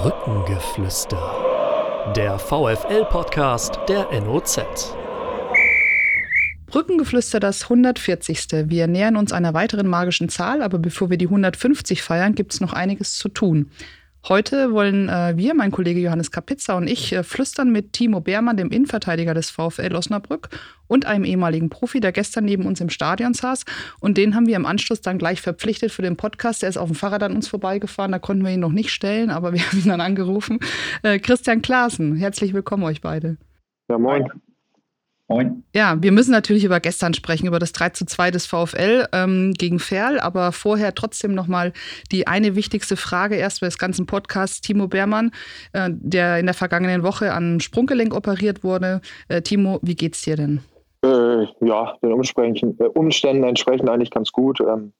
Brückengeflüster. Der VFL-Podcast der NOZ. Brückengeflüster das 140. Wir nähern uns einer weiteren magischen Zahl, aber bevor wir die 150 feiern, gibt es noch einiges zu tun. Heute wollen äh, wir, mein Kollege Johannes Kapitza und ich, äh, flüstern mit Timo Beermann, dem Innenverteidiger des VfL Osnabrück und einem ehemaligen Profi, der gestern neben uns im Stadion saß. Und den haben wir im Anschluss dann gleich verpflichtet für den Podcast. Der ist auf dem Fahrrad an uns vorbeigefahren, da konnten wir ihn noch nicht stellen, aber wir haben ihn dann angerufen. Äh, Christian Klaassen, herzlich willkommen euch beide. Ja, moin. Moin. Ja, wir müssen natürlich über gestern sprechen, über das 3 zu 2 des VfL ähm, gegen Ferl, aber vorher trotzdem nochmal die eine wichtigste Frage erst des ganzen Podcasts. Timo Beermann, äh, der in der vergangenen Woche an Sprunggelenk operiert wurde. Äh, Timo, wie geht's dir denn? Äh, ja, den Umständen, äh, Umständen entsprechend eigentlich ganz gut. Ähm,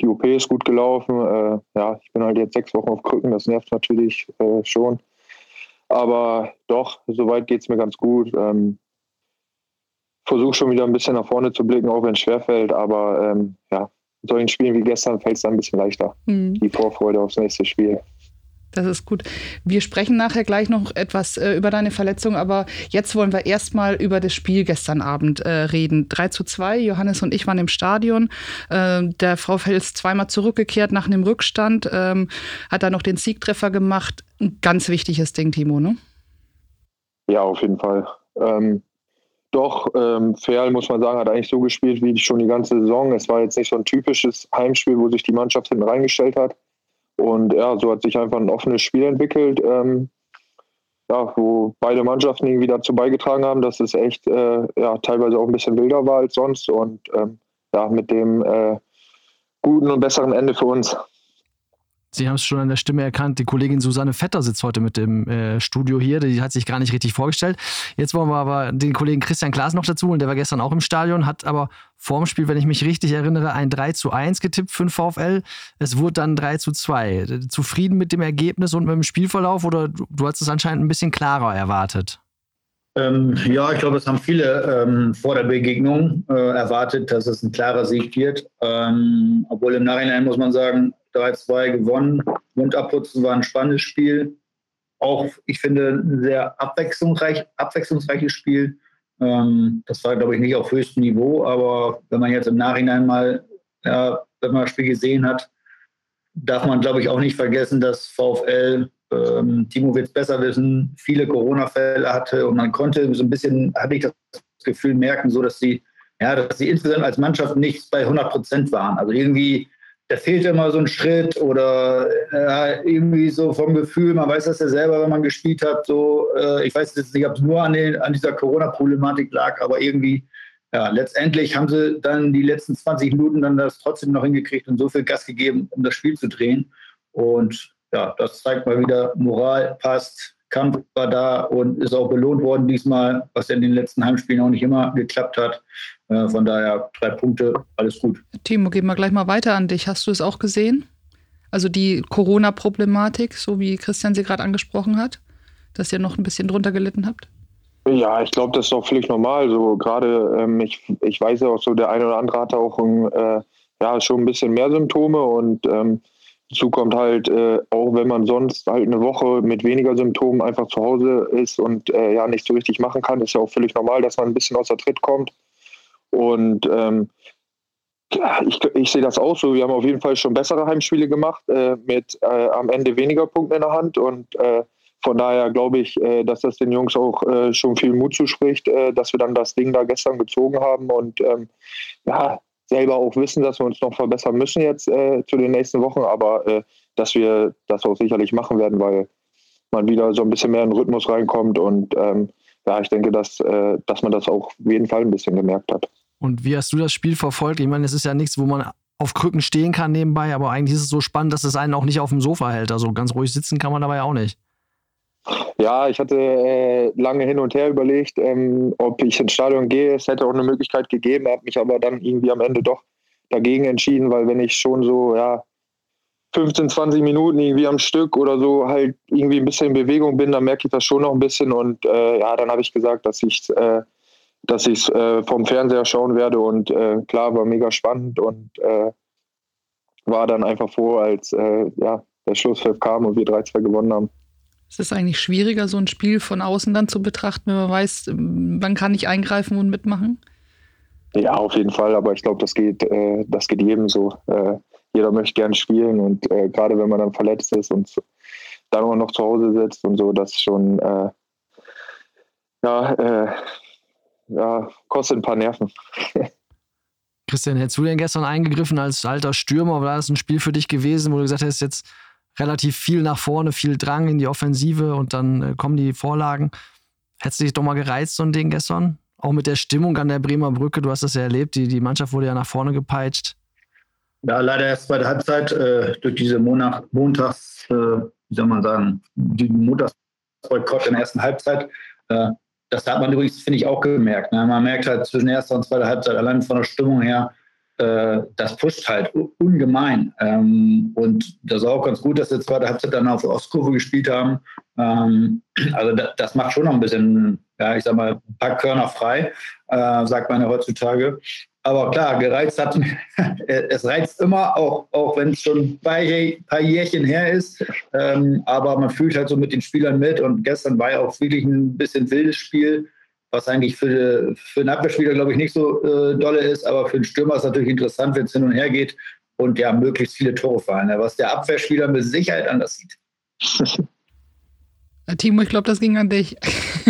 die OP ist gut gelaufen. Äh, ja, ich bin halt jetzt sechs Wochen auf Krücken, das nervt natürlich äh, schon. Aber doch, soweit geht es mir ganz gut. Ähm, versuche schon wieder ein bisschen nach vorne zu blicken, auch wenn es schwerfällt. Aber ähm, ja, in solchen Spielen wie gestern fällt es dann ein bisschen leichter. Mhm. Die Vorfreude aufs nächste Spiel. Das ist gut. Wir sprechen nachher gleich noch etwas äh, über deine Verletzung, aber jetzt wollen wir erstmal über das Spiel gestern Abend äh, reden. 3 zu 2, Johannes und ich waren im Stadion. Äh, der VfL ist zweimal zurückgekehrt nach einem Rückstand, ähm, hat da noch den Siegtreffer gemacht. Ein ganz wichtiges Ding, Timo, ne? Ja, auf jeden Fall. Ähm, doch, ähm, Ferl, muss man sagen, hat eigentlich so gespielt wie schon die ganze Saison. Es war jetzt nicht so ein typisches Heimspiel, wo sich die Mannschaft hinten reingestellt hat. Und ja, so hat sich einfach ein offenes Spiel entwickelt, ähm, ja, wo beide Mannschaften irgendwie dazu beigetragen haben, dass es echt äh, ja, teilweise auch ein bisschen wilder war als sonst. Und ähm, ja, mit dem äh, guten und besseren Ende für uns. Sie haben es schon an der Stimme erkannt. Die Kollegin Susanne Vetter sitzt heute mit dem äh, Studio hier. Die hat sich gar nicht richtig vorgestellt. Jetzt wollen wir aber den Kollegen Christian Klaas noch dazu holen. Der war gestern auch im Stadion, hat aber vorm Spiel, wenn ich mich richtig erinnere, ein 3 zu 1 getippt für den VfL. Es wurde dann 3 zu 2. Zufrieden mit dem Ergebnis und mit dem Spielverlauf oder du, du hast es anscheinend ein bisschen klarer erwartet? Ähm, ja, ich glaube, es haben viele ähm, vor der Begegnung äh, erwartet, dass es ein klarer Sieg wird. Ähm, obwohl im Nachhinein muss man sagen, 3-2 gewonnen. Mund abputzen war ein spannendes Spiel. Auch, ich finde, ein sehr abwechslungsreich, abwechslungsreiches Spiel. Ähm, das war, glaube ich, nicht auf höchstem Niveau, aber wenn man jetzt im Nachhinein mal, ja, wenn man das Spiel gesehen hat, darf man, glaube ich, auch nicht vergessen, dass VfL, ähm, Timo wird es besser wissen, viele Corona-Fälle hatte und man konnte so ein bisschen, hatte ich das Gefühl, merken, so dass sie, ja, dass sie insgesamt als Mannschaft nicht bei 100 Prozent waren. Also irgendwie da fehlt immer so ein Schritt oder äh, irgendwie so vom Gefühl, man weiß das ja selber, wenn man gespielt hat, so, äh, ich weiß jetzt nicht, ob es nur an, den, an dieser Corona-Problematik lag, aber irgendwie, ja, letztendlich haben sie dann die letzten 20 Minuten dann das trotzdem noch hingekriegt und so viel Gas gegeben, um das Spiel zu drehen. Und ja, das zeigt mal wieder, Moral passt, Kampf war da und ist auch belohnt worden diesmal, was ja in den letzten Heimspielen auch nicht immer geklappt hat. Von daher drei Punkte, alles gut. Timo, gehen wir gleich mal weiter an dich. Hast du es auch gesehen? Also die Corona-Problematik, so wie Christian sie gerade angesprochen hat, dass ihr noch ein bisschen drunter gelitten habt? Ja, ich glaube, das ist auch völlig normal. So gerade, ähm, ich, ich weiß ja auch so, der eine oder andere hatte auch ein, äh, ja, schon ein bisschen mehr Symptome und ähm, Dazu kommt halt, äh, auch wenn man sonst halt eine Woche mit weniger Symptomen einfach zu Hause ist und äh, ja nicht so richtig machen kann, ist ja auch völlig normal, dass man ein bisschen außer Tritt kommt. Und ähm, ja, ich, ich sehe das auch so. Wir haben auf jeden Fall schon bessere Heimspiele gemacht, äh, mit äh, am Ende weniger Punkten in der Hand. Und äh, von daher glaube ich, äh, dass das den Jungs auch schon viel Mut zuspricht, dass wir dann das Ding da gestern gezogen haben. Und ähm, ja, selber auch wissen, dass wir uns noch verbessern müssen jetzt äh, zu den nächsten Wochen, aber äh, dass wir das auch sicherlich machen werden, weil man wieder so ein bisschen mehr in den Rhythmus reinkommt und ähm, ja, ich denke, dass, äh, dass man das auch auf jeden Fall ein bisschen gemerkt hat. Und wie hast du das Spiel verfolgt? Ich meine, es ist ja nichts, wo man auf Krücken stehen kann nebenbei, aber eigentlich ist es so spannend, dass es einen auch nicht auf dem Sofa hält. Also ganz ruhig sitzen kann man dabei auch nicht. Ja, ich hatte äh, lange hin und her überlegt, ähm, ob ich ins Stadion gehe. Es hätte auch eine Möglichkeit gegeben, habe mich aber dann irgendwie am Ende doch dagegen entschieden, weil wenn ich schon so, ja, 15, 20 Minuten irgendwie am Stück oder so halt irgendwie ein bisschen in Bewegung bin, dann merke ich das schon noch ein bisschen und äh, ja, dann habe ich gesagt, dass ich äh, dass ich äh, vom Fernseher schauen werde und äh, klar war mega spannend und äh, war dann einfach froh, als äh, ja, der Schlusspfiff kam und wir 3-2 gewonnen haben. Es ist eigentlich schwieriger, so ein Spiel von außen dann zu betrachten, wenn man weiß, man kann nicht eingreifen und mitmachen? Ja, auf jeden Fall, aber ich glaube, das geht, äh, das geht jedem so. Äh, jeder möchte gern spielen und gerade wenn man dann verletzt ist und dann auch noch zu Hause sitzt und so, das schon äh, ja, ja, kostet ein paar Nerven. Christian, hättest du denn gestern eingegriffen als alter Stürmer? War das ein Spiel für dich gewesen, wo du gesagt hast, jetzt relativ viel nach vorne, viel Drang in die Offensive und dann äh, kommen die Vorlagen? Hättest du dich doch mal gereizt, so ein Ding gestern? Auch mit der Stimmung an der Bremer Brücke, du hast das ja erlebt, die, die Mannschaft wurde ja nach vorne gepeitscht. Ja, leider erst bei der Halbzeit äh, durch diese Monat, Montags, äh, wie soll man sagen, die Montagsboykott in der ersten Halbzeit. Äh, das hat man übrigens, finde ich, auch gemerkt. Ne? Man merkt halt zwischen erster und zweiter Halbzeit allein von der Stimmung her, äh, das pusht halt ungemein. Ähm, und das ist auch ganz gut, dass wir zweite Halbzeit dann auf Ostkurve gespielt haben. Ähm, also das, das, macht schon noch ein bisschen, ja, ich sag mal, ein paar Körner frei, äh, sagt man ja heutzutage. Aber klar, gereizt hat, es reizt immer, auch, auch wenn es schon ein paar, Jährchen her ist. Ähm, aber man fühlt halt so mit den Spielern mit. Und gestern war ja auch wirklich ein bisschen wildes Spiel, was eigentlich für, für einen Abwehrspieler, glaube ich, nicht so äh, dolle ist. Aber für einen Stürmer ist es natürlich interessant, wenn es hin und her geht und ja, möglichst viele Tore fallen. Was der Abwehrspieler mit Sicherheit anders sieht. Timo, ich glaube, das ging an dich.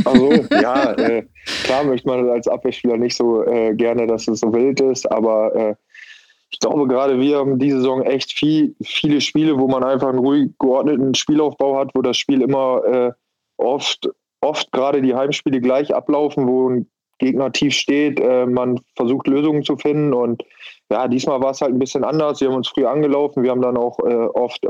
Also ja, äh, klar möchte man als Abwehrspieler nicht so äh, gerne, dass es so wild ist, aber äh, ich glaube, gerade wir haben diese Saison echt viel, viele Spiele, wo man einfach einen ruhig geordneten Spielaufbau hat, wo das Spiel immer äh, oft, oft gerade die Heimspiele gleich ablaufen, wo ein Gegner tief steht, äh, man versucht Lösungen zu finden und ja, diesmal war es halt ein bisschen anders. Wir haben uns früh angelaufen, wir haben dann auch äh, oft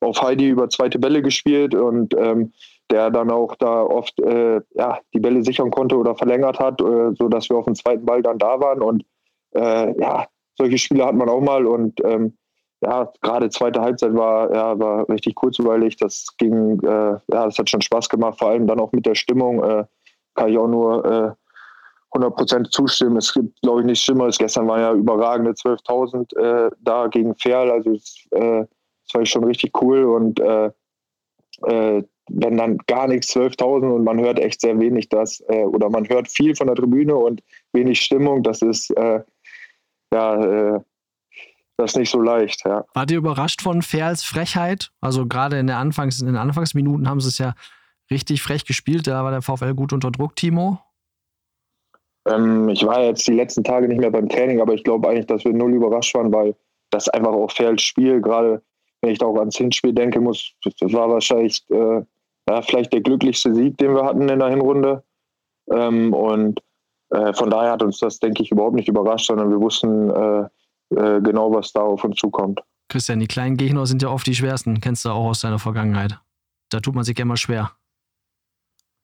auf Heidi über zweite Bälle gespielt und ähm, der dann auch da oft äh, ja, die Bälle sichern konnte oder verlängert hat, äh, sodass wir auf dem zweiten Ball dann da waren. Und äh, ja, solche Spiele hat man auch mal und ähm, ja, gerade zweite Halbzeit war, ja, war richtig kurzweilig. Das ging, äh, ja, das hat schon Spaß gemacht, vor allem dann auch mit der Stimmung. Äh, kann ich auch nur äh, 100% zustimmen. Es gibt, glaube ich, nichts Schlimmeres. Gestern waren ja überragende 12.000 äh, da gegen Ferl. Also es, äh, das war schon richtig cool und äh, äh, wenn dann gar nichts 12.000 und man hört echt sehr wenig das äh, oder man hört viel von der Tribüne und wenig Stimmung, das ist äh, ja äh, das ist nicht so leicht. Ja. Wart ihr überrascht von Ferls Frechheit? Also gerade in, der Anfangs, in den Anfangsminuten haben sie es ja richtig frech gespielt. Da war der VfL gut unter Druck, Timo. Ähm, ich war jetzt die letzten Tage nicht mehr beim Training, aber ich glaube eigentlich, dass wir null überrascht waren, weil das einfach auch Ferls Spiel gerade wenn ich auch ans Hinspiel denke, muss, das war wahrscheinlich äh, ja, vielleicht der glücklichste Sieg, den wir hatten in der Hinrunde. Ähm, und äh, von daher hat uns das, denke ich, überhaupt nicht überrascht, sondern wir wussten äh, äh genau, was da auf uns zukommt. Christian, die kleinen Gegner sind ja oft die schwersten, kennst du auch aus deiner Vergangenheit. Da tut man sich immer schwer.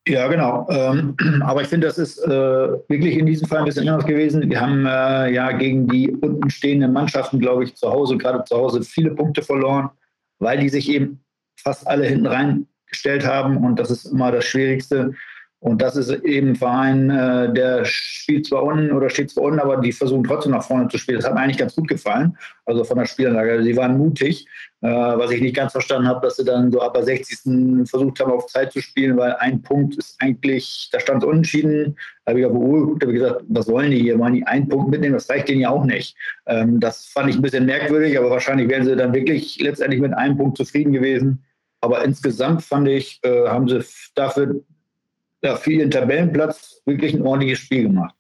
Ja, genau. Ähm, aber ich finde, das ist äh, wirklich in diesem Fall ein bisschen anders gewesen. Wir haben äh, ja gegen die unten stehenden Mannschaften, glaube ich, zu Hause, gerade zu Hause, viele Punkte verloren, weil die sich eben fast alle hinten reingestellt haben. Und das ist immer das Schwierigste. Und das ist eben ein Verein, äh, der spielt zwar unten oder steht zwar unten, aber die versuchen trotzdem nach vorne zu spielen. Das hat mir eigentlich ganz gut gefallen, also von der Spielanlage. Sie waren mutig, äh, was ich nicht ganz verstanden habe, dass sie dann so ab der 60. versucht haben, auf Zeit zu spielen, weil ein Punkt ist eigentlich, da stand es unentschieden. Da habe ich aber geguckt, habe gesagt, was wollen die hier? Wollen die einen Punkt mitnehmen? Das reicht denen ja auch nicht. Ähm, das fand ich ein bisschen merkwürdig, aber wahrscheinlich wären sie dann wirklich letztendlich mit einem Punkt zufrieden gewesen. Aber insgesamt fand ich, äh, haben sie dafür ja, für ihren Tabellenplatz wirklich ein ordentliches Spiel gemacht.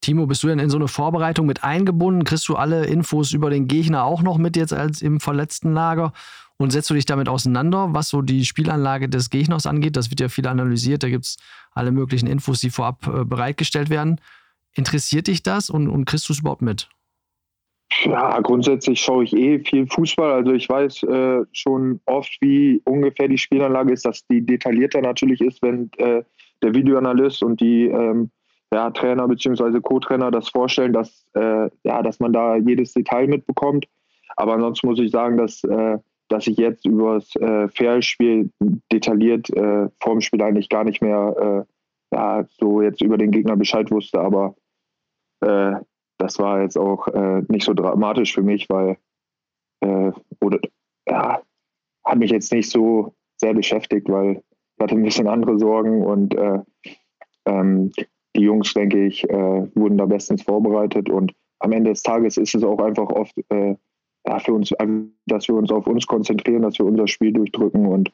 Timo, bist du denn in so eine Vorbereitung mit eingebunden? Kriegst du alle Infos über den Gegner auch noch mit jetzt als im verletzten Lager? Und setzt du dich damit auseinander, was so die Spielanlage des Gegners angeht? Das wird ja viel analysiert, da gibt es alle möglichen Infos, die vorab äh, bereitgestellt werden. Interessiert dich das und, und kriegst du es überhaupt mit? Ja, grundsätzlich schaue ich eh viel Fußball. Also ich weiß äh, schon oft, wie ungefähr die Spielanlage ist, dass die detaillierter natürlich ist, wenn äh, der Videoanalyst und die ähm, ja, Trainer bzw. Co-Trainer das vorstellen, dass, äh, ja, dass man da jedes Detail mitbekommt. Aber ansonsten muss ich sagen, dass, äh, dass ich jetzt über das äh, Fairspiel detailliert äh, vor dem Spiel eigentlich gar nicht mehr äh, ja, so jetzt über den Gegner Bescheid wusste. Aber äh, das war jetzt auch äh, nicht so dramatisch für mich, weil äh, oder ja, hat mich jetzt nicht so sehr beschäftigt, weil ich hatte ein bisschen andere Sorgen und äh, ähm, die Jungs, denke ich, äh, wurden da bestens vorbereitet und am Ende des Tages ist es auch einfach oft äh, ja, für uns, dass wir uns auf uns konzentrieren, dass wir unser Spiel durchdrücken und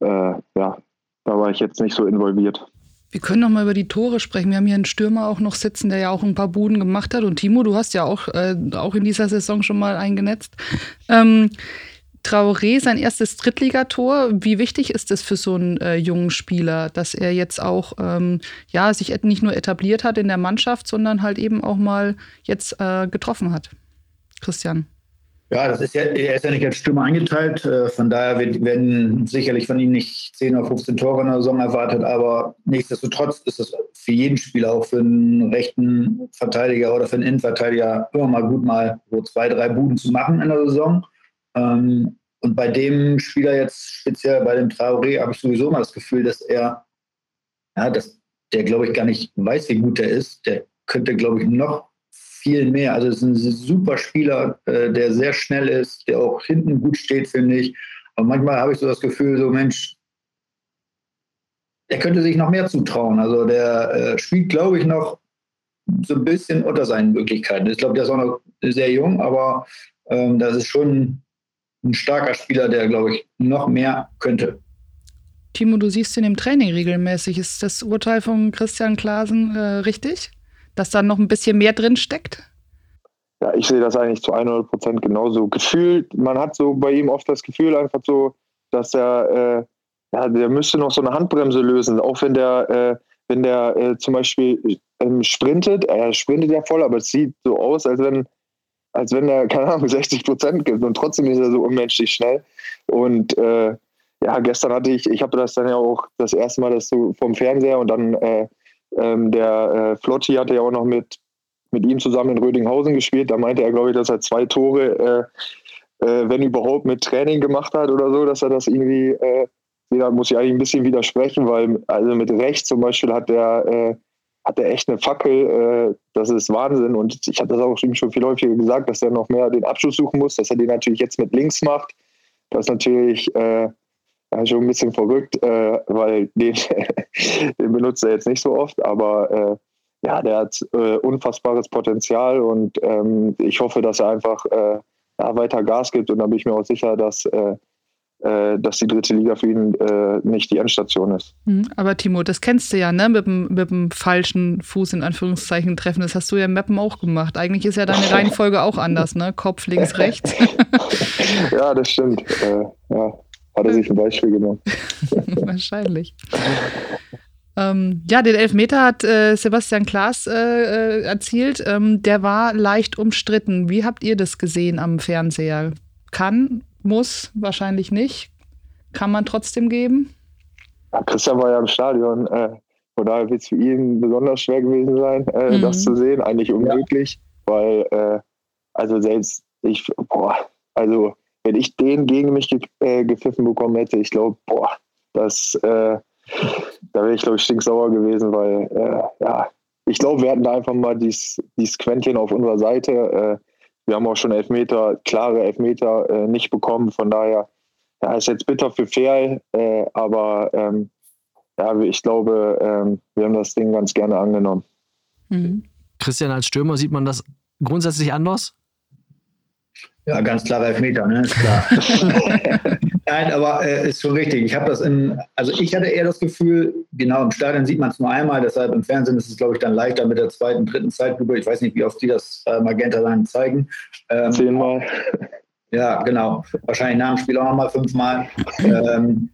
äh, ja, da war ich jetzt nicht so involviert. Wir können noch mal über die Tore sprechen. Wir haben hier einen Stürmer auch noch sitzen, der ja auch ein paar Buden gemacht hat. Und Timo, du hast ja auch, äh, auch in dieser Saison schon mal eingenetzt. Ähm, Traoré sein erstes Drittligator. Wie wichtig ist es für so einen äh, jungen Spieler, dass er jetzt auch ähm, ja, sich nicht nur etabliert hat in der Mannschaft, sondern halt eben auch mal jetzt äh, getroffen hat? Christian. Ja, das ist ja, er ist ja nicht als Stürmer eingeteilt. Äh, von daher werden sicherlich von ihm nicht 10 oder 15 Tore in der Saison erwartet, aber nichtsdestotrotz ist es für jeden Spieler, auch für einen rechten Verteidiger oder für einen Innenverteidiger, immer mal gut, mal so zwei, drei Buden zu machen in der Saison. Ähm, und bei dem Spieler jetzt, speziell bei dem Traoré, habe ich sowieso mal das Gefühl, dass er, ja, dass der, glaube ich, gar nicht weiß, wie gut er ist. Der könnte, glaube ich, noch viel mehr. Also es ist ein super Spieler, äh, der sehr schnell ist, der auch hinten gut steht, finde ich. Aber manchmal habe ich so das Gefühl, so Mensch, der könnte sich noch mehr zutrauen. Also der äh, spielt, glaube ich, noch so ein bisschen unter seinen Möglichkeiten. Ich glaube, der ist auch noch sehr jung, aber ähm, das ist schon ein starker Spieler, der, glaube ich, noch mehr könnte. Timo, du siehst ihn im Training regelmäßig. Ist das Urteil von Christian Klaasen äh, richtig? Dass da noch ein bisschen mehr drin steckt? Ja, ich sehe das eigentlich zu 100 Prozent genauso. Gefühlt, man hat so bei ihm oft das Gefühl einfach so, dass er, äh, ja, der müsste noch so eine Handbremse lösen. Auch wenn der, äh, wenn der äh, zum Beispiel ähm, sprintet, er sprintet ja voll, aber es sieht so aus, als wenn als wenn er, keine Ahnung, 60 Prozent gibt und trotzdem ist er so unmenschlich schnell. Und äh, ja, gestern hatte ich, ich habe das dann ja auch das erste Mal das so vom Fernseher und dann äh, ähm, der äh, Flotti hatte ja auch noch mit, mit ihm zusammen in Rödinghausen gespielt. Da meinte er, glaube ich, dass er zwei Tore, äh, äh, wenn überhaupt, mit Training gemacht hat oder so, dass er das irgendwie, äh, da muss ich eigentlich ein bisschen widersprechen, weil also mit rechts zum Beispiel hat der äh, hat er echt eine Fackel. Äh, das ist Wahnsinn. Und ich habe das auch schon viel häufiger gesagt, dass er noch mehr den Abschluss suchen muss, dass er den natürlich jetzt mit links macht. Das ist natürlich äh, schon ein bisschen verrückt, äh, weil den, den benutzt er jetzt nicht so oft. Aber äh, ja, der hat äh, unfassbares Potenzial und ähm, ich hoffe, dass er einfach äh, ja, weiter Gas gibt. Und da bin ich mir auch sicher, dass äh, dass die dritte Liga für ihn äh, nicht die Endstation ist. Mhm. Aber Timo, das kennst du ja, ne? Mit dem, mit dem falschen Fuß in Anführungszeichen treffen. Das hast du ja im Mappen auch gemacht. Eigentlich ist ja deine Reihenfolge auch anders, ne? Kopf links, rechts. ja, das stimmt. Äh, ja, hat er sich ein Beispiel genommen. Wahrscheinlich. Ähm, ja, den Elfmeter hat äh, Sebastian Klaas äh, äh, erzielt. Ähm, der war leicht umstritten. Wie habt ihr das gesehen am Fernseher? Kann muss, wahrscheinlich nicht. Kann man trotzdem geben? Ja, Christian war ja im Stadion. Äh, von daher wird es für ihn besonders schwer gewesen sein, äh, mhm. das zu sehen. Eigentlich unmöglich, ja. weil, äh, also selbst ich, boah, also wenn ich den gegen mich ge äh, gepfiffen bekommen hätte, ich glaube, boah, das, äh, da wäre ich, glaube ich, stinksauer gewesen, weil, äh, ja, ich glaube, wir hatten da einfach mal dieses, dieses Quäntchen auf unserer Seite. Äh, wir haben auch schon Elfmeter, klare Elfmeter äh, nicht bekommen. Von daher ja, ist jetzt bitter für Fair, äh, aber ähm, ja, ich glaube, ähm, wir haben das Ding ganz gerne angenommen. Mhm. Christian, als Stürmer sieht man das grundsätzlich anders? Ja, ganz klarer Elfmeter, ne? Ist klar. Nein, aber äh, ist schon richtig. Ich habe das in, also ich hatte eher das Gefühl, genau im Stadion sieht man es nur einmal, deshalb im Fernsehen ist es, glaube ich, dann leichter mit der zweiten, dritten Zeitlupe. Ich weiß nicht, wie oft die das äh, Magenta Line zeigen. Ähm, Zehnmal. Ja, genau. Wahrscheinlich nach dem Spiel auch nochmal fünfmal. ähm,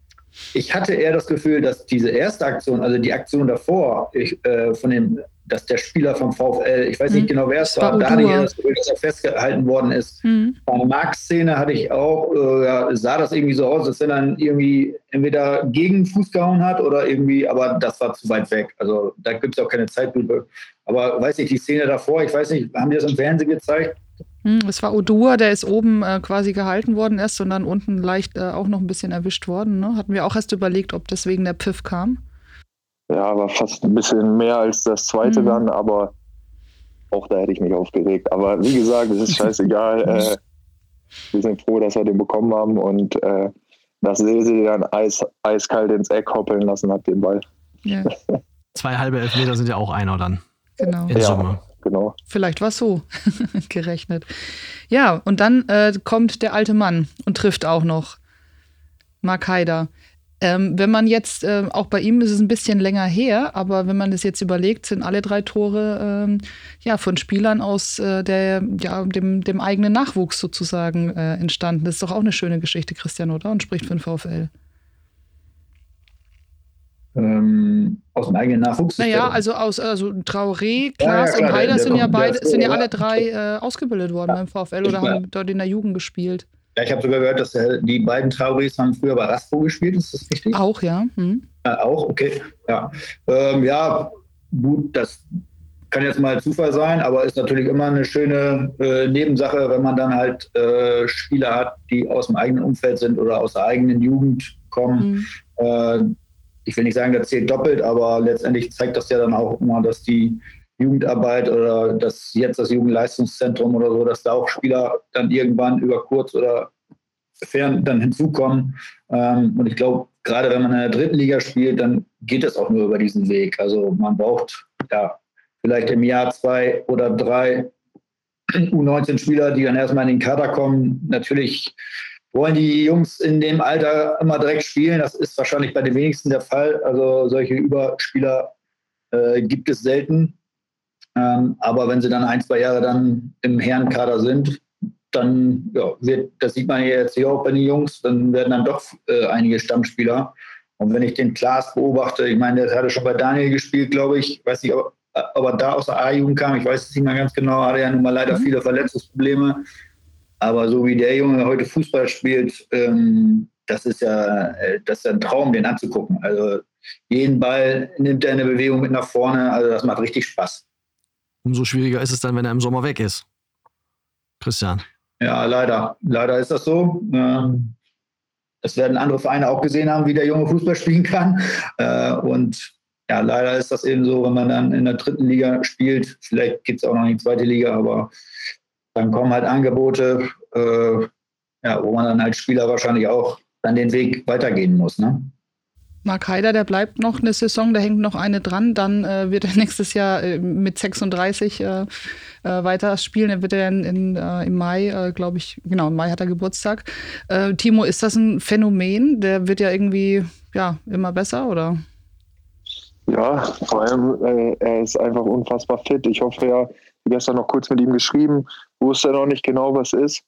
ich hatte eher das Gefühl, dass diese erste Aktion, also die Aktion davor, ich, äh, von dem dass der Spieler vom VfL, ich weiß nicht mhm. genau, wer es war, war da hatte ich das Gefühl, dass er festgehalten worden ist. Mhm. Bei der Marx-Szene hatte ich auch, äh, sah das irgendwie so aus, wenn er irgendwie entweder gegen den Fuß gehauen hat oder irgendwie, aber das war zu weit weg. Also da gibt es auch keine Zeitlupe. Aber weiß ich, die Szene davor, ich weiß nicht, haben die das im Fernsehen gezeigt? Mhm, es war Odua, der ist oben äh, quasi gehalten worden erst und dann unten leicht äh, auch noch ein bisschen erwischt worden. Ne? Hatten wir auch erst überlegt, ob deswegen der Pfiff kam ja, war fast ein bisschen mehr als das zweite mhm. dann, aber auch da hätte ich mich aufgeregt. Aber wie gesagt, es ist scheißegal. äh, wir sind froh, dass wir den bekommen haben und äh, dass Sese dann eis, eiskalt ins Eck hoppeln lassen hat, den Ball. Ja. Zwei halbe Elfmeter sind ja auch einer dann. Genau. In Summe. Ja, genau. Vielleicht war es so gerechnet. Ja, und dann äh, kommt der alte Mann und trifft auch noch Mark Haider. Ähm, wenn man jetzt, äh, auch bei ihm ist es ein bisschen länger her, aber wenn man das jetzt überlegt, sind alle drei Tore ähm, ja, von Spielern aus äh, der, ja, dem, dem eigenen Nachwuchs sozusagen äh, entstanden. Das ist doch auch eine schöne Geschichte, Christian, oder? Und spricht für den VfL. Ähm, aus dem eigenen Nachwuchs? Naja, also aus also Traoré, Klaas ja, ja, und Heider sind ja beide, sind ja alle drei äh, ausgebildet worden beim VfL oder haben dort in der Jugend gespielt. Ja, ich habe sogar gehört, dass äh, die beiden Traorés haben früher bei Raspo gespielt, ist das richtig? Auch, ja. Hm. Äh, auch, okay. Ja. Ähm, ja, gut, das kann jetzt mal Zufall sein, aber ist natürlich immer eine schöne äh, Nebensache, wenn man dann halt äh, Spieler hat, die aus dem eigenen Umfeld sind oder aus der eigenen Jugend kommen. Mhm. ich will nicht sagen, das zählt doppelt, aber letztendlich zeigt das ja dann auch immer, dass die Jugendarbeit oder das jetzt das Jugendleistungszentrum oder so, dass da auch Spieler dann irgendwann über kurz oder fern dann hinzukommen. Ähm, und ich glaube, gerade wenn man in der dritten Liga spielt, dann geht es auch nur über diesen Weg. Also man braucht ja vielleicht im Jahr zwei oder drei U19-Spieler, die dann erstmal in den Kader kommen. Natürlich wollen die Jungs in dem Alter immer direkt spielen. Das ist wahrscheinlich bei den wenigsten der Fall. Also solche Überspieler äh, gibt es selten. Ähm, aber wenn sie dann ein, zwei Jahre dann im Herrenkader sind, dann ja, wird, das sieht man jetzt hier auch bei den Jungs, dann werden dann doch äh, einige Stammspieler. Und wenn ich den Klaas beobachte, ich meine, der hatte schon bei Daniel gespielt, glaube ich, weiß nicht, ob, ob er da aus der A-Jugend kam, ich weiß es nicht mehr ganz genau, hatte ja nun mal leider mhm. viele Verletzungsprobleme. Aber so wie der Junge heute Fußball spielt, ähm, das ist ja äh, das ist ein Traum, den anzugucken. Also jeden Ball nimmt er eine Bewegung mit nach vorne, also das macht richtig Spaß. Umso schwieriger ist es dann, wenn er im Sommer weg ist. Christian. Ja, leider. Leider ist das so. Ähm, das werden andere Vereine auch gesehen haben, wie der Junge Fußball spielen kann. Äh, und ja, leider ist das eben so, wenn man dann in der dritten Liga spielt. Vielleicht gibt es auch noch die zweite Liga, aber dann kommen halt Angebote, äh, wo man dann als Spieler wahrscheinlich auch dann den Weg weitergehen muss. Ne? Mark Haider, der bleibt noch eine Saison, da hängt noch eine dran. Dann äh, wird er nächstes Jahr äh, mit 36 äh, äh, weiter spielen. Er wird er in, in äh, im Mai, äh, glaube ich, genau, im Mai hat er Geburtstag. Timo, ist das ein Phänomen? Der wird ja irgendwie ja, immer besser, oder? Ja, vor allem, er ist einfach unfassbar fit. Ich hoffe ja, gestern noch kurz mit ihm geschrieben, wusste noch nicht genau, was ist.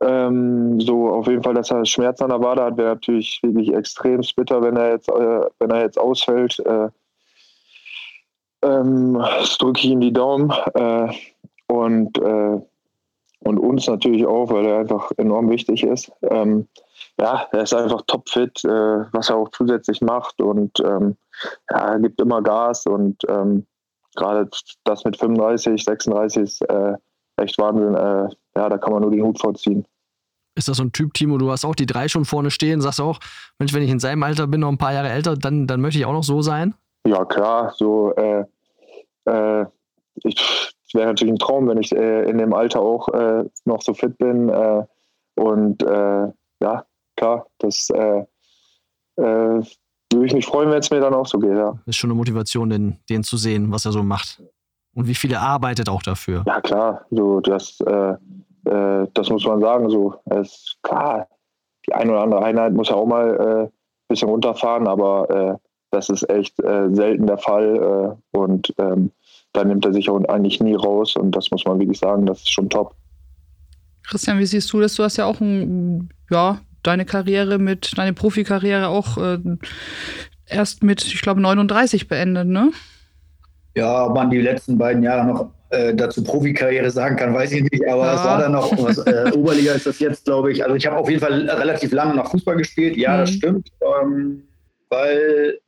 Ähm, so auf jeden Fall, dass er Schmerzen an der Wade hat, wäre natürlich wirklich extrem bitter, wenn er jetzt, äh, wenn er jetzt ausfällt. Äh, ähm, das drücke ich ihm die Daumen äh, und, äh, und uns natürlich auch, weil er einfach enorm wichtig ist. Ähm, ja, er ist einfach topfit, äh, was er auch zusätzlich macht und ähm, ja, er gibt immer Gas und ähm, gerade das mit 35, 36 ist äh, echt Wahnsinn. Äh, ja, da kann man nur den Hut vorziehen. Ist das so ein Typ, Timo, du hast auch die drei schon vorne stehen, sagst auch, Mensch, wenn ich in seinem Alter bin, noch ein paar Jahre älter, dann, dann möchte ich auch noch so sein? Ja, klar, so, äh, äh, ich, wäre natürlich ein Traum, wenn ich äh, in dem Alter auch äh, noch so fit bin. Äh, und äh, ja, klar, das würde ich mich freuen, wenn es mir dann auch so geht. Ja. Das ist schon eine Motivation, den, den zu sehen, was er so macht und wie viel er arbeitet auch dafür. Ja, klar. So, das, äh, äh, das muss man sagen. So, es ist klar, die eine oder andere Einheit muss ja auch mal ein äh, bisschen runterfahren, aber äh, das ist echt äh, selten der Fall. Äh, und ähm, da nimmt er sich auch eigentlich nie raus. Und das muss man wirklich sagen, das ist schon top. Christian, wie siehst du das? Du hast ja auch ein, ja, deine Karriere mit, deine Profikarriere auch erst mit, ich glaube, 39 beendet, ne? Ja, man die letzten beiden Jahre noch äh, dazu Profikarriere sagen kann, weiß ich nicht, aber ja. es war dann noch, was, äh, Oberliga ist das jetzt, glaube ich. Also ich habe auf jeden Fall relativ lange noch Fußball gespielt, ja, mhm. das stimmt, ähm, weil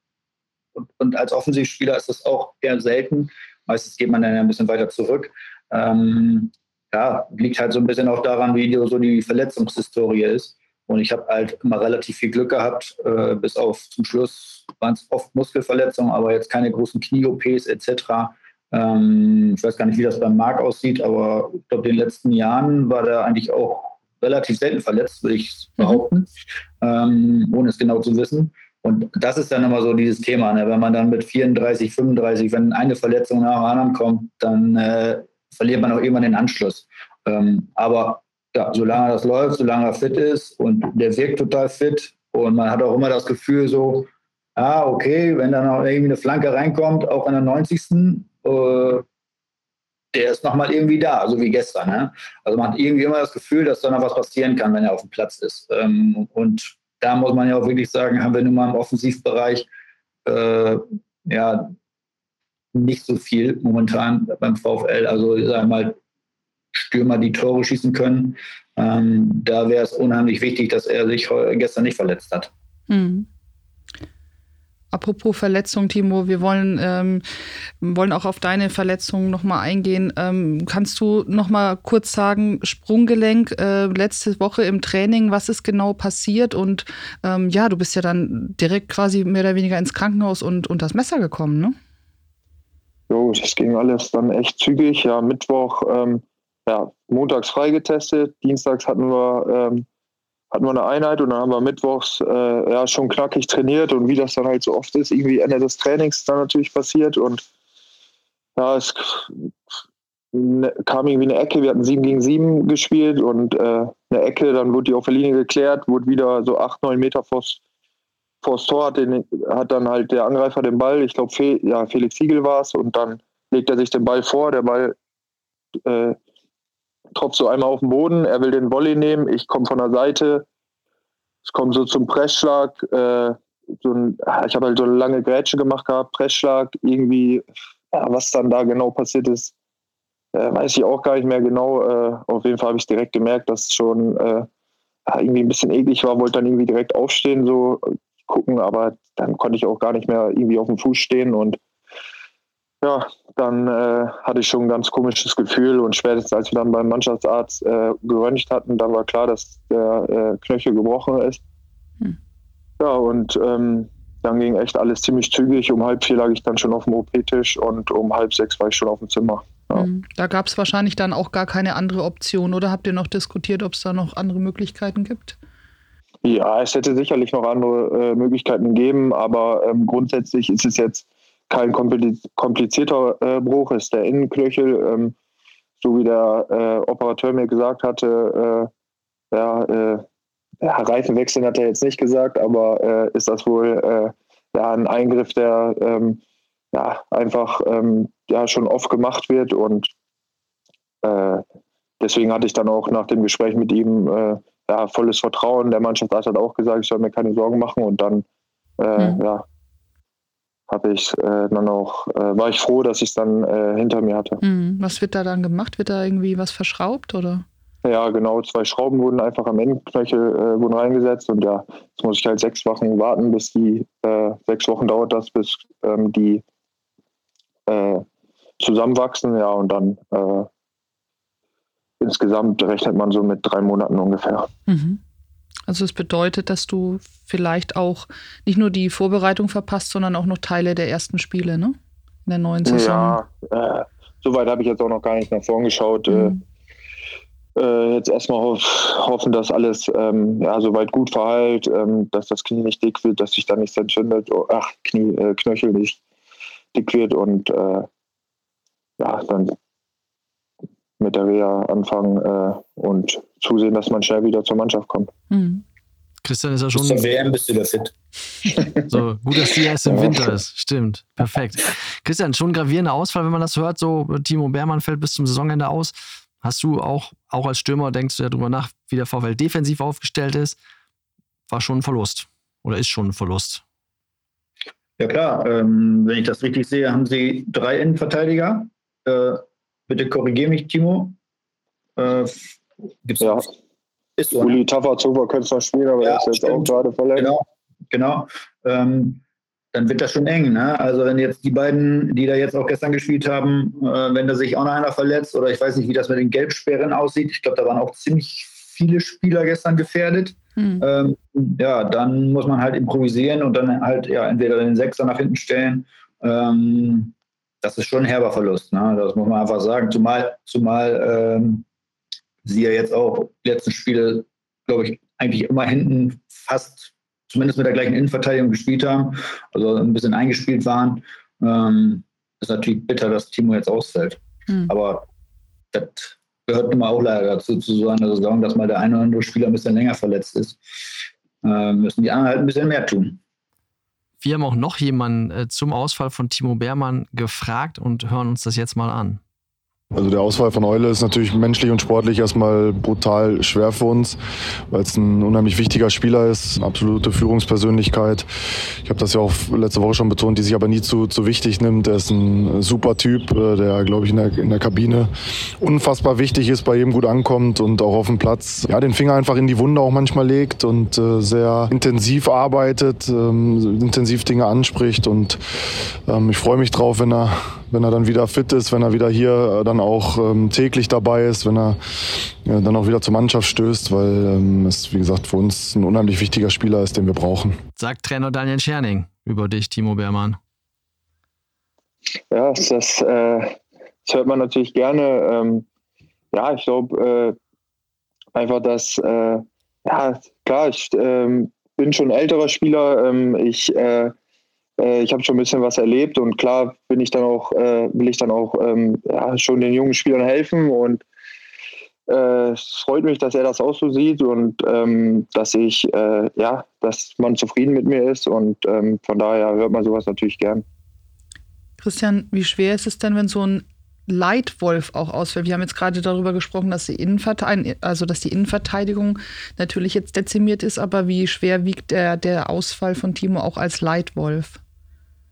und, und, als Offensivspieler ist das auch eher selten. Meistens geht man dann ja ein bisschen weiter zurück. Ähm, ja, liegt halt so ein bisschen auch daran, wie die, so die Verletzungshistorie ist. Und ich habe halt immer relativ viel Glück gehabt, äh, bis auf zum Schluss waren es oft Muskelverletzungen, aber jetzt keine großen Knie-OPs etc. Ähm, ich weiß gar nicht, wie das beim Marc aussieht, aber ich glaube, in den letzten Jahren war der eigentlich auch relativ selten verletzt, würde ich mhm. behaupten, ähm, ohne es genau zu wissen. Und das ist dann immer so dieses Thema, ne? wenn man dann mit 34, 35, wenn eine Verletzung nach der anderen kommt, dann äh, verliert man auch irgendwann den Anschluss. Ähm, aber ja, solange das läuft, solange er fit ist und der wirkt total fit und man hat auch immer das Gefühl so, ah, okay, wenn dann auch irgendwie eine Flanke reinkommt, auch in der 90. Äh, der ist nochmal irgendwie da, so wie gestern. Ne? Also man hat irgendwie immer das Gefühl, dass da noch was passieren kann, wenn er auf dem Platz ist. Ähm, und da muss man ja auch wirklich sagen, haben wir nun mal im Offensivbereich äh, ja nicht so viel momentan beim VfL. Also ich sage mal, Stürmer, die Tore schießen können. Ähm, da wäre es unheimlich wichtig, dass er sich gestern nicht verletzt hat. Hm. Apropos Verletzung, Timo, wir wollen, ähm, wollen auch auf deine Verletzung nochmal eingehen. Ähm, kannst du nochmal kurz sagen, Sprunggelenk, äh, letzte Woche im Training, was ist genau passiert? Und ähm, ja, du bist ja dann direkt quasi mehr oder weniger ins Krankenhaus und unter das Messer gekommen, ne? Jo, das ging alles dann echt zügig. Ja, Mittwoch, ähm, ja, montags freigetestet, dienstags hatten wir ähm, hatten wir eine Einheit und dann haben wir mittwochs äh, ja schon knackig trainiert und wie das dann halt so oft ist, irgendwie Ende des Trainings dann natürlich passiert und ja, es ne, kam irgendwie eine Ecke, wir hatten 7 gegen 7 gespielt und äh, eine Ecke, dann wurde die auf der Linie geklärt, wurde wieder so 8, 9 Meter vors, vors Tor, hat, den, hat dann halt der Angreifer den Ball, ich glaube Fe, ja, Felix Siegel war es und dann legt er sich den Ball vor, der Ball äh, tropft so einmal auf den Boden, er will den Volley nehmen, ich komme von der Seite, es kommt so zum Pressschlag, äh, so ein, ich habe halt so eine lange Grätsche gemacht gehabt, Pressschlag, irgendwie, ja, was dann da genau passiert ist, äh, weiß ich auch gar nicht mehr genau. Äh, auf jeden Fall habe ich direkt gemerkt, dass es schon äh, irgendwie ein bisschen eklig war, wollte dann irgendwie direkt aufstehen, so gucken, aber dann konnte ich auch gar nicht mehr irgendwie auf dem Fuß stehen und ja, dann äh, hatte ich schon ein ganz komisches Gefühl und spätestens als wir dann beim Mannschaftsarzt äh, geröntgt hatten, dann war klar, dass der äh, Knöchel gebrochen ist. Hm. Ja, und ähm, dann ging echt alles ziemlich zügig. Um halb vier lag ich dann schon auf dem OP-Tisch und um halb sechs war ich schon auf dem Zimmer. Ja. Hm. Da gab es wahrscheinlich dann auch gar keine andere Option oder habt ihr noch diskutiert, ob es da noch andere Möglichkeiten gibt? Ja, es hätte sicherlich noch andere äh, Möglichkeiten gegeben, aber ähm, grundsätzlich ist es jetzt kein komplizierter äh, Bruch, ist der Innenknöchel, ähm, so wie der äh, Operateur mir gesagt hatte. Äh, ja, äh, ja, Reifenwechseln hat er jetzt nicht gesagt, aber äh, ist das wohl äh, ja, ein Eingriff, der ähm, ja, einfach ähm, ja, schon oft gemacht wird und deswegen hatte ich dann auch nach dem Gespräch mit ihm ja, volles Vertrauen. Der Mannschaftsarzt hat auch gesagt, ich soll mir keine Sorgen machen und dann mhm. ja, habe ich äh, dann auch, äh, war ich froh, dass ich es dann äh, hinter mir hatte. Mhm. Was wird da dann gemacht? Wird da irgendwie was verschraubt oder? Ja, genau. Zwei Schrauben wurden einfach am Endknöchel äh, wurden reingesetzt und ja, jetzt muss ich halt sechs Wochen warten, bis die äh, sechs Wochen dauert das, bis ähm, die äh, zusammenwachsen. Ja, und dann insgesamt rechnet man so mit drei Monaten ungefähr. Mhm. Also es bedeutet, dass du vielleicht auch nicht nur die Vorbereitung verpasst, sondern auch noch Teile der ersten Spiele, ne? In der neuen Saison. Ja, äh, soweit habe ich jetzt auch noch gar nicht nach vorn geschaut. Äh, mhm. Äh, jetzt erstmal hoff, hoffen, dass alles ähm, ja, soweit gut verheilt, ähm, dass das Knie nicht dick wird, dass sich da nichts entzündet, oh, ach, Knie, äh, Knöchel nicht dick wird und äh, ja, dann mit der Reha anfangen äh, und zusehen, dass man schnell wieder zur Mannschaft kommt. Mhm. Christian ist ja schon. Bis zur WM bist du da fit. So, gut, dass die erst im Winter ist. Stimmt. Perfekt. Christian, schon gravierender Ausfall, wenn man das hört. So, Timo Beermann fällt bis zum Saisonende aus. Hast du auch, auch als Stürmer, denkst du ja drüber nach, wie der VfL defensiv aufgestellt ist? War schon ein Verlust. Oder ist schon ein Verlust? Ja, klar. Ähm, wenn ich das richtig sehe, haben sie drei Innenverteidiger. Äh, bitte korrigiere mich, Timo. Äh, gibt's ja. Ist so, Uli? Tafazova könnte noch spielen, aber ja, er ist jetzt stimmt. auch gerade verletzt. Genau, genau. Ähm, dann wird das schon eng. Ne? Also wenn jetzt die beiden, die da jetzt auch gestern gespielt haben, äh, wenn da sich auch noch einer verletzt oder ich weiß nicht, wie das mit den Gelbsperren aussieht. Ich glaube, da waren auch ziemlich viele Spieler gestern gefährdet. Mhm. Ähm, ja, dann muss man halt improvisieren und dann halt ja entweder den Sechser nach hinten stellen. Ähm, das ist schon ein herber Verlust. Ne? Das muss man einfach sagen. Zumal, zumal ähm, sie ja jetzt auch die letzten Spiele, glaube ich, eigentlich immer hinten fast zumindest mit der gleichen Innenverteidigung gespielt haben, also ein bisschen eingespielt waren. Ähm, ist natürlich bitter, dass Timo jetzt ausfällt. Mhm. Aber das gehört immer auch leider dazu, zu so einer Saison, dass mal der eine oder andere Spieler ein bisschen länger verletzt ist. Äh, müssen die anderen halt ein bisschen mehr tun. Wir haben auch noch jemanden äh, zum Ausfall von Timo Beermann gefragt und hören uns das jetzt mal an. Also der Ausfall von Eule ist natürlich menschlich und sportlich erstmal brutal schwer für uns, weil es ein unheimlich wichtiger Spieler ist, eine absolute Führungspersönlichkeit. Ich habe das ja auch letzte Woche schon betont, die sich aber nie zu, zu wichtig nimmt. Er ist ein super Typ, äh, der, glaube ich, in der, in der Kabine unfassbar wichtig ist, bei jedem gut ankommt und auch auf dem Platz ja, den Finger einfach in die Wunde auch manchmal legt und äh, sehr intensiv arbeitet, ähm, intensiv Dinge anspricht und ähm, ich freue mich drauf, wenn er wenn er dann wieder fit ist, wenn er wieder hier äh, dann auch ähm, täglich dabei ist, wenn er äh, dann auch wieder zur Mannschaft stößt, weil ähm, es, wie gesagt, für uns ein unheimlich wichtiger Spieler ist, den wir brauchen. Sagt Trainer Daniel Scherning über dich, Timo Beermann. Ja, das, das, äh, das hört man natürlich gerne. Ähm, ja, ich glaube äh, einfach, dass, äh, ja, klar, ich ähm, bin schon älterer Spieler. Ähm, ich äh, ich habe schon ein bisschen was erlebt und klar bin ich dann auch, äh, will ich dann auch ähm, ja, schon den jungen Spielern helfen und äh, es freut mich, dass er das auch so sieht und ähm, dass ich, äh, ja, dass man zufrieden mit mir ist und ähm, von daher hört man sowas natürlich gern. Christian, wie schwer ist es denn, wenn so ein Leitwolf auch ausfällt? Wir haben jetzt gerade darüber gesprochen, dass die, Innenverteidigung, also dass die Innenverteidigung natürlich jetzt dezimiert ist, aber wie schwer wiegt der, der Ausfall von Timo auch als Leitwolf?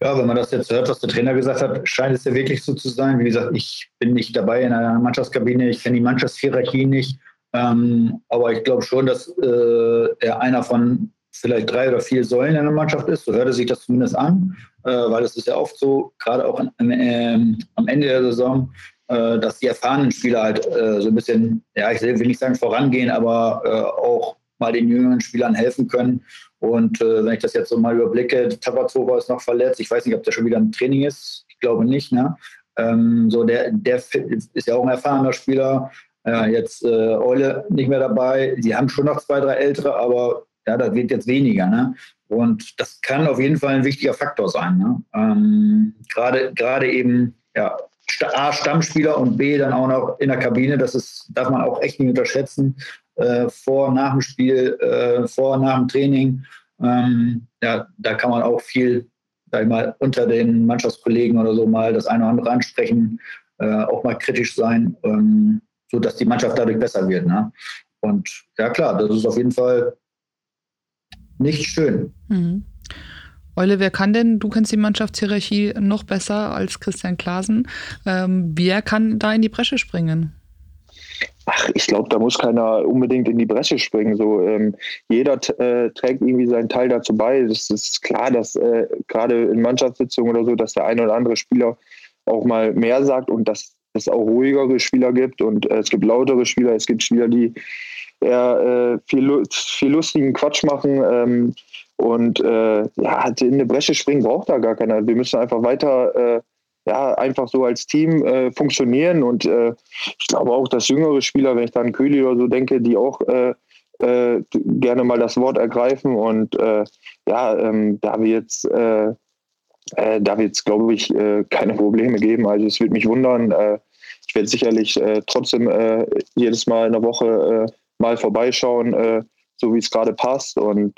Ja, wenn man das jetzt hört, was der Trainer gesagt hat, scheint es ja wirklich so zu sein. Wie gesagt, ich bin nicht dabei in einer Mannschaftskabine, ich kenne die Mannschaftshierarchie nicht. Ähm, aber ich glaube schon, dass äh, er einer von vielleicht drei oder vier Säulen in der Mannschaft ist. So hört sich das zumindest an, äh, weil es ist ja oft so, gerade auch in, äh, am Ende der Saison, äh, dass die erfahrenen Spieler halt äh, so ein bisschen, ja, ich will nicht sagen vorangehen, aber äh, auch mal den jüngeren Spielern helfen können. Und äh, wenn ich das jetzt so mal überblicke, Tapazova ist noch verletzt. Ich weiß nicht, ob der schon wieder im Training ist. Ich glaube nicht. Ne? Ähm, so der, der ist ja auch ein erfahrener Spieler. Äh, jetzt äh, Eule nicht mehr dabei. Sie haben schon noch zwei, drei ältere, aber ja, das wird jetzt weniger. Ne? Und das kann auf jeden Fall ein wichtiger Faktor sein. Ne? Ähm, gerade, gerade eben, ja, A, Stammspieler und B, dann auch noch in der Kabine. Das ist, darf man auch echt nicht unterschätzen äh, vor, nach dem Spiel, äh, vor, nach dem Training. Ähm, ja, da kann man auch viel, sag ich mal, unter den Mannschaftskollegen oder so mal das eine oder andere ansprechen, äh, auch mal kritisch sein, ähm, sodass die Mannschaft dadurch besser wird. Ne? Und ja klar, das ist auf jeden Fall nicht schön. Mhm. Eule, wer kann denn, du kennst die Mannschaftshierarchie noch besser als Christian Klaasen, ähm, wer kann da in die Bresche springen? Ach, ich glaube, da muss keiner unbedingt in die Bresche springen. So, ähm, jeder äh, trägt irgendwie seinen Teil dazu bei. Es ist klar, dass äh, gerade in Mannschaftssitzungen oder so, dass der eine oder andere Spieler auch mal mehr sagt und dass es auch ruhigere Spieler gibt und äh, es gibt lautere Spieler, es gibt Spieler, die eher äh, viel, viel lustigen Quatsch machen. Ähm, und äh, ja, in eine Bresche springen braucht da gar keiner. Wir müssen einfach weiter äh, ja, einfach so als Team äh, funktionieren. Und äh, ich glaube auch, dass jüngere Spieler, wenn ich da an Köhli oder so denke, die auch äh, äh gerne mal das Wort ergreifen. Und äh, ja, ähm, da wird es, äh, da wird es, glaube ich, keine Probleme geben. Also es wird mich wundern. ich werde sicherlich trotzdem jedes Mal in der Woche mal vorbeischauen, so wie es gerade passt. Und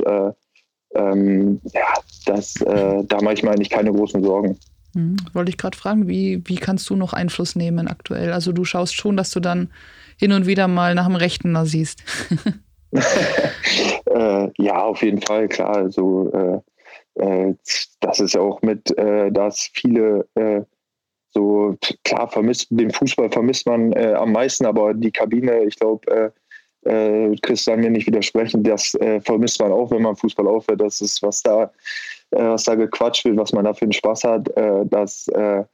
ähm, ja, das, da mache ich mir eigentlich keine großen Sorgen. Hm, wollte ich gerade fragen, wie, wie kannst du noch Einfluss nehmen aktuell? Also du schaust schon, dass du dann hin und wieder mal nach dem Rechten da siehst. äh, ja, auf jeden Fall, klar. Also äh, äh, das ist auch mit, äh, dass viele äh, so klar vermisst, den Fußball vermisst man am meisten, aber die Kabine, ich glaube, äh, Christian mir nicht widersprechen, das vermisst man auch, wenn man Fußball aufhört. Das ist, was da was da gequatscht wird, was man da für einen Spaß hat, äh, das, äh,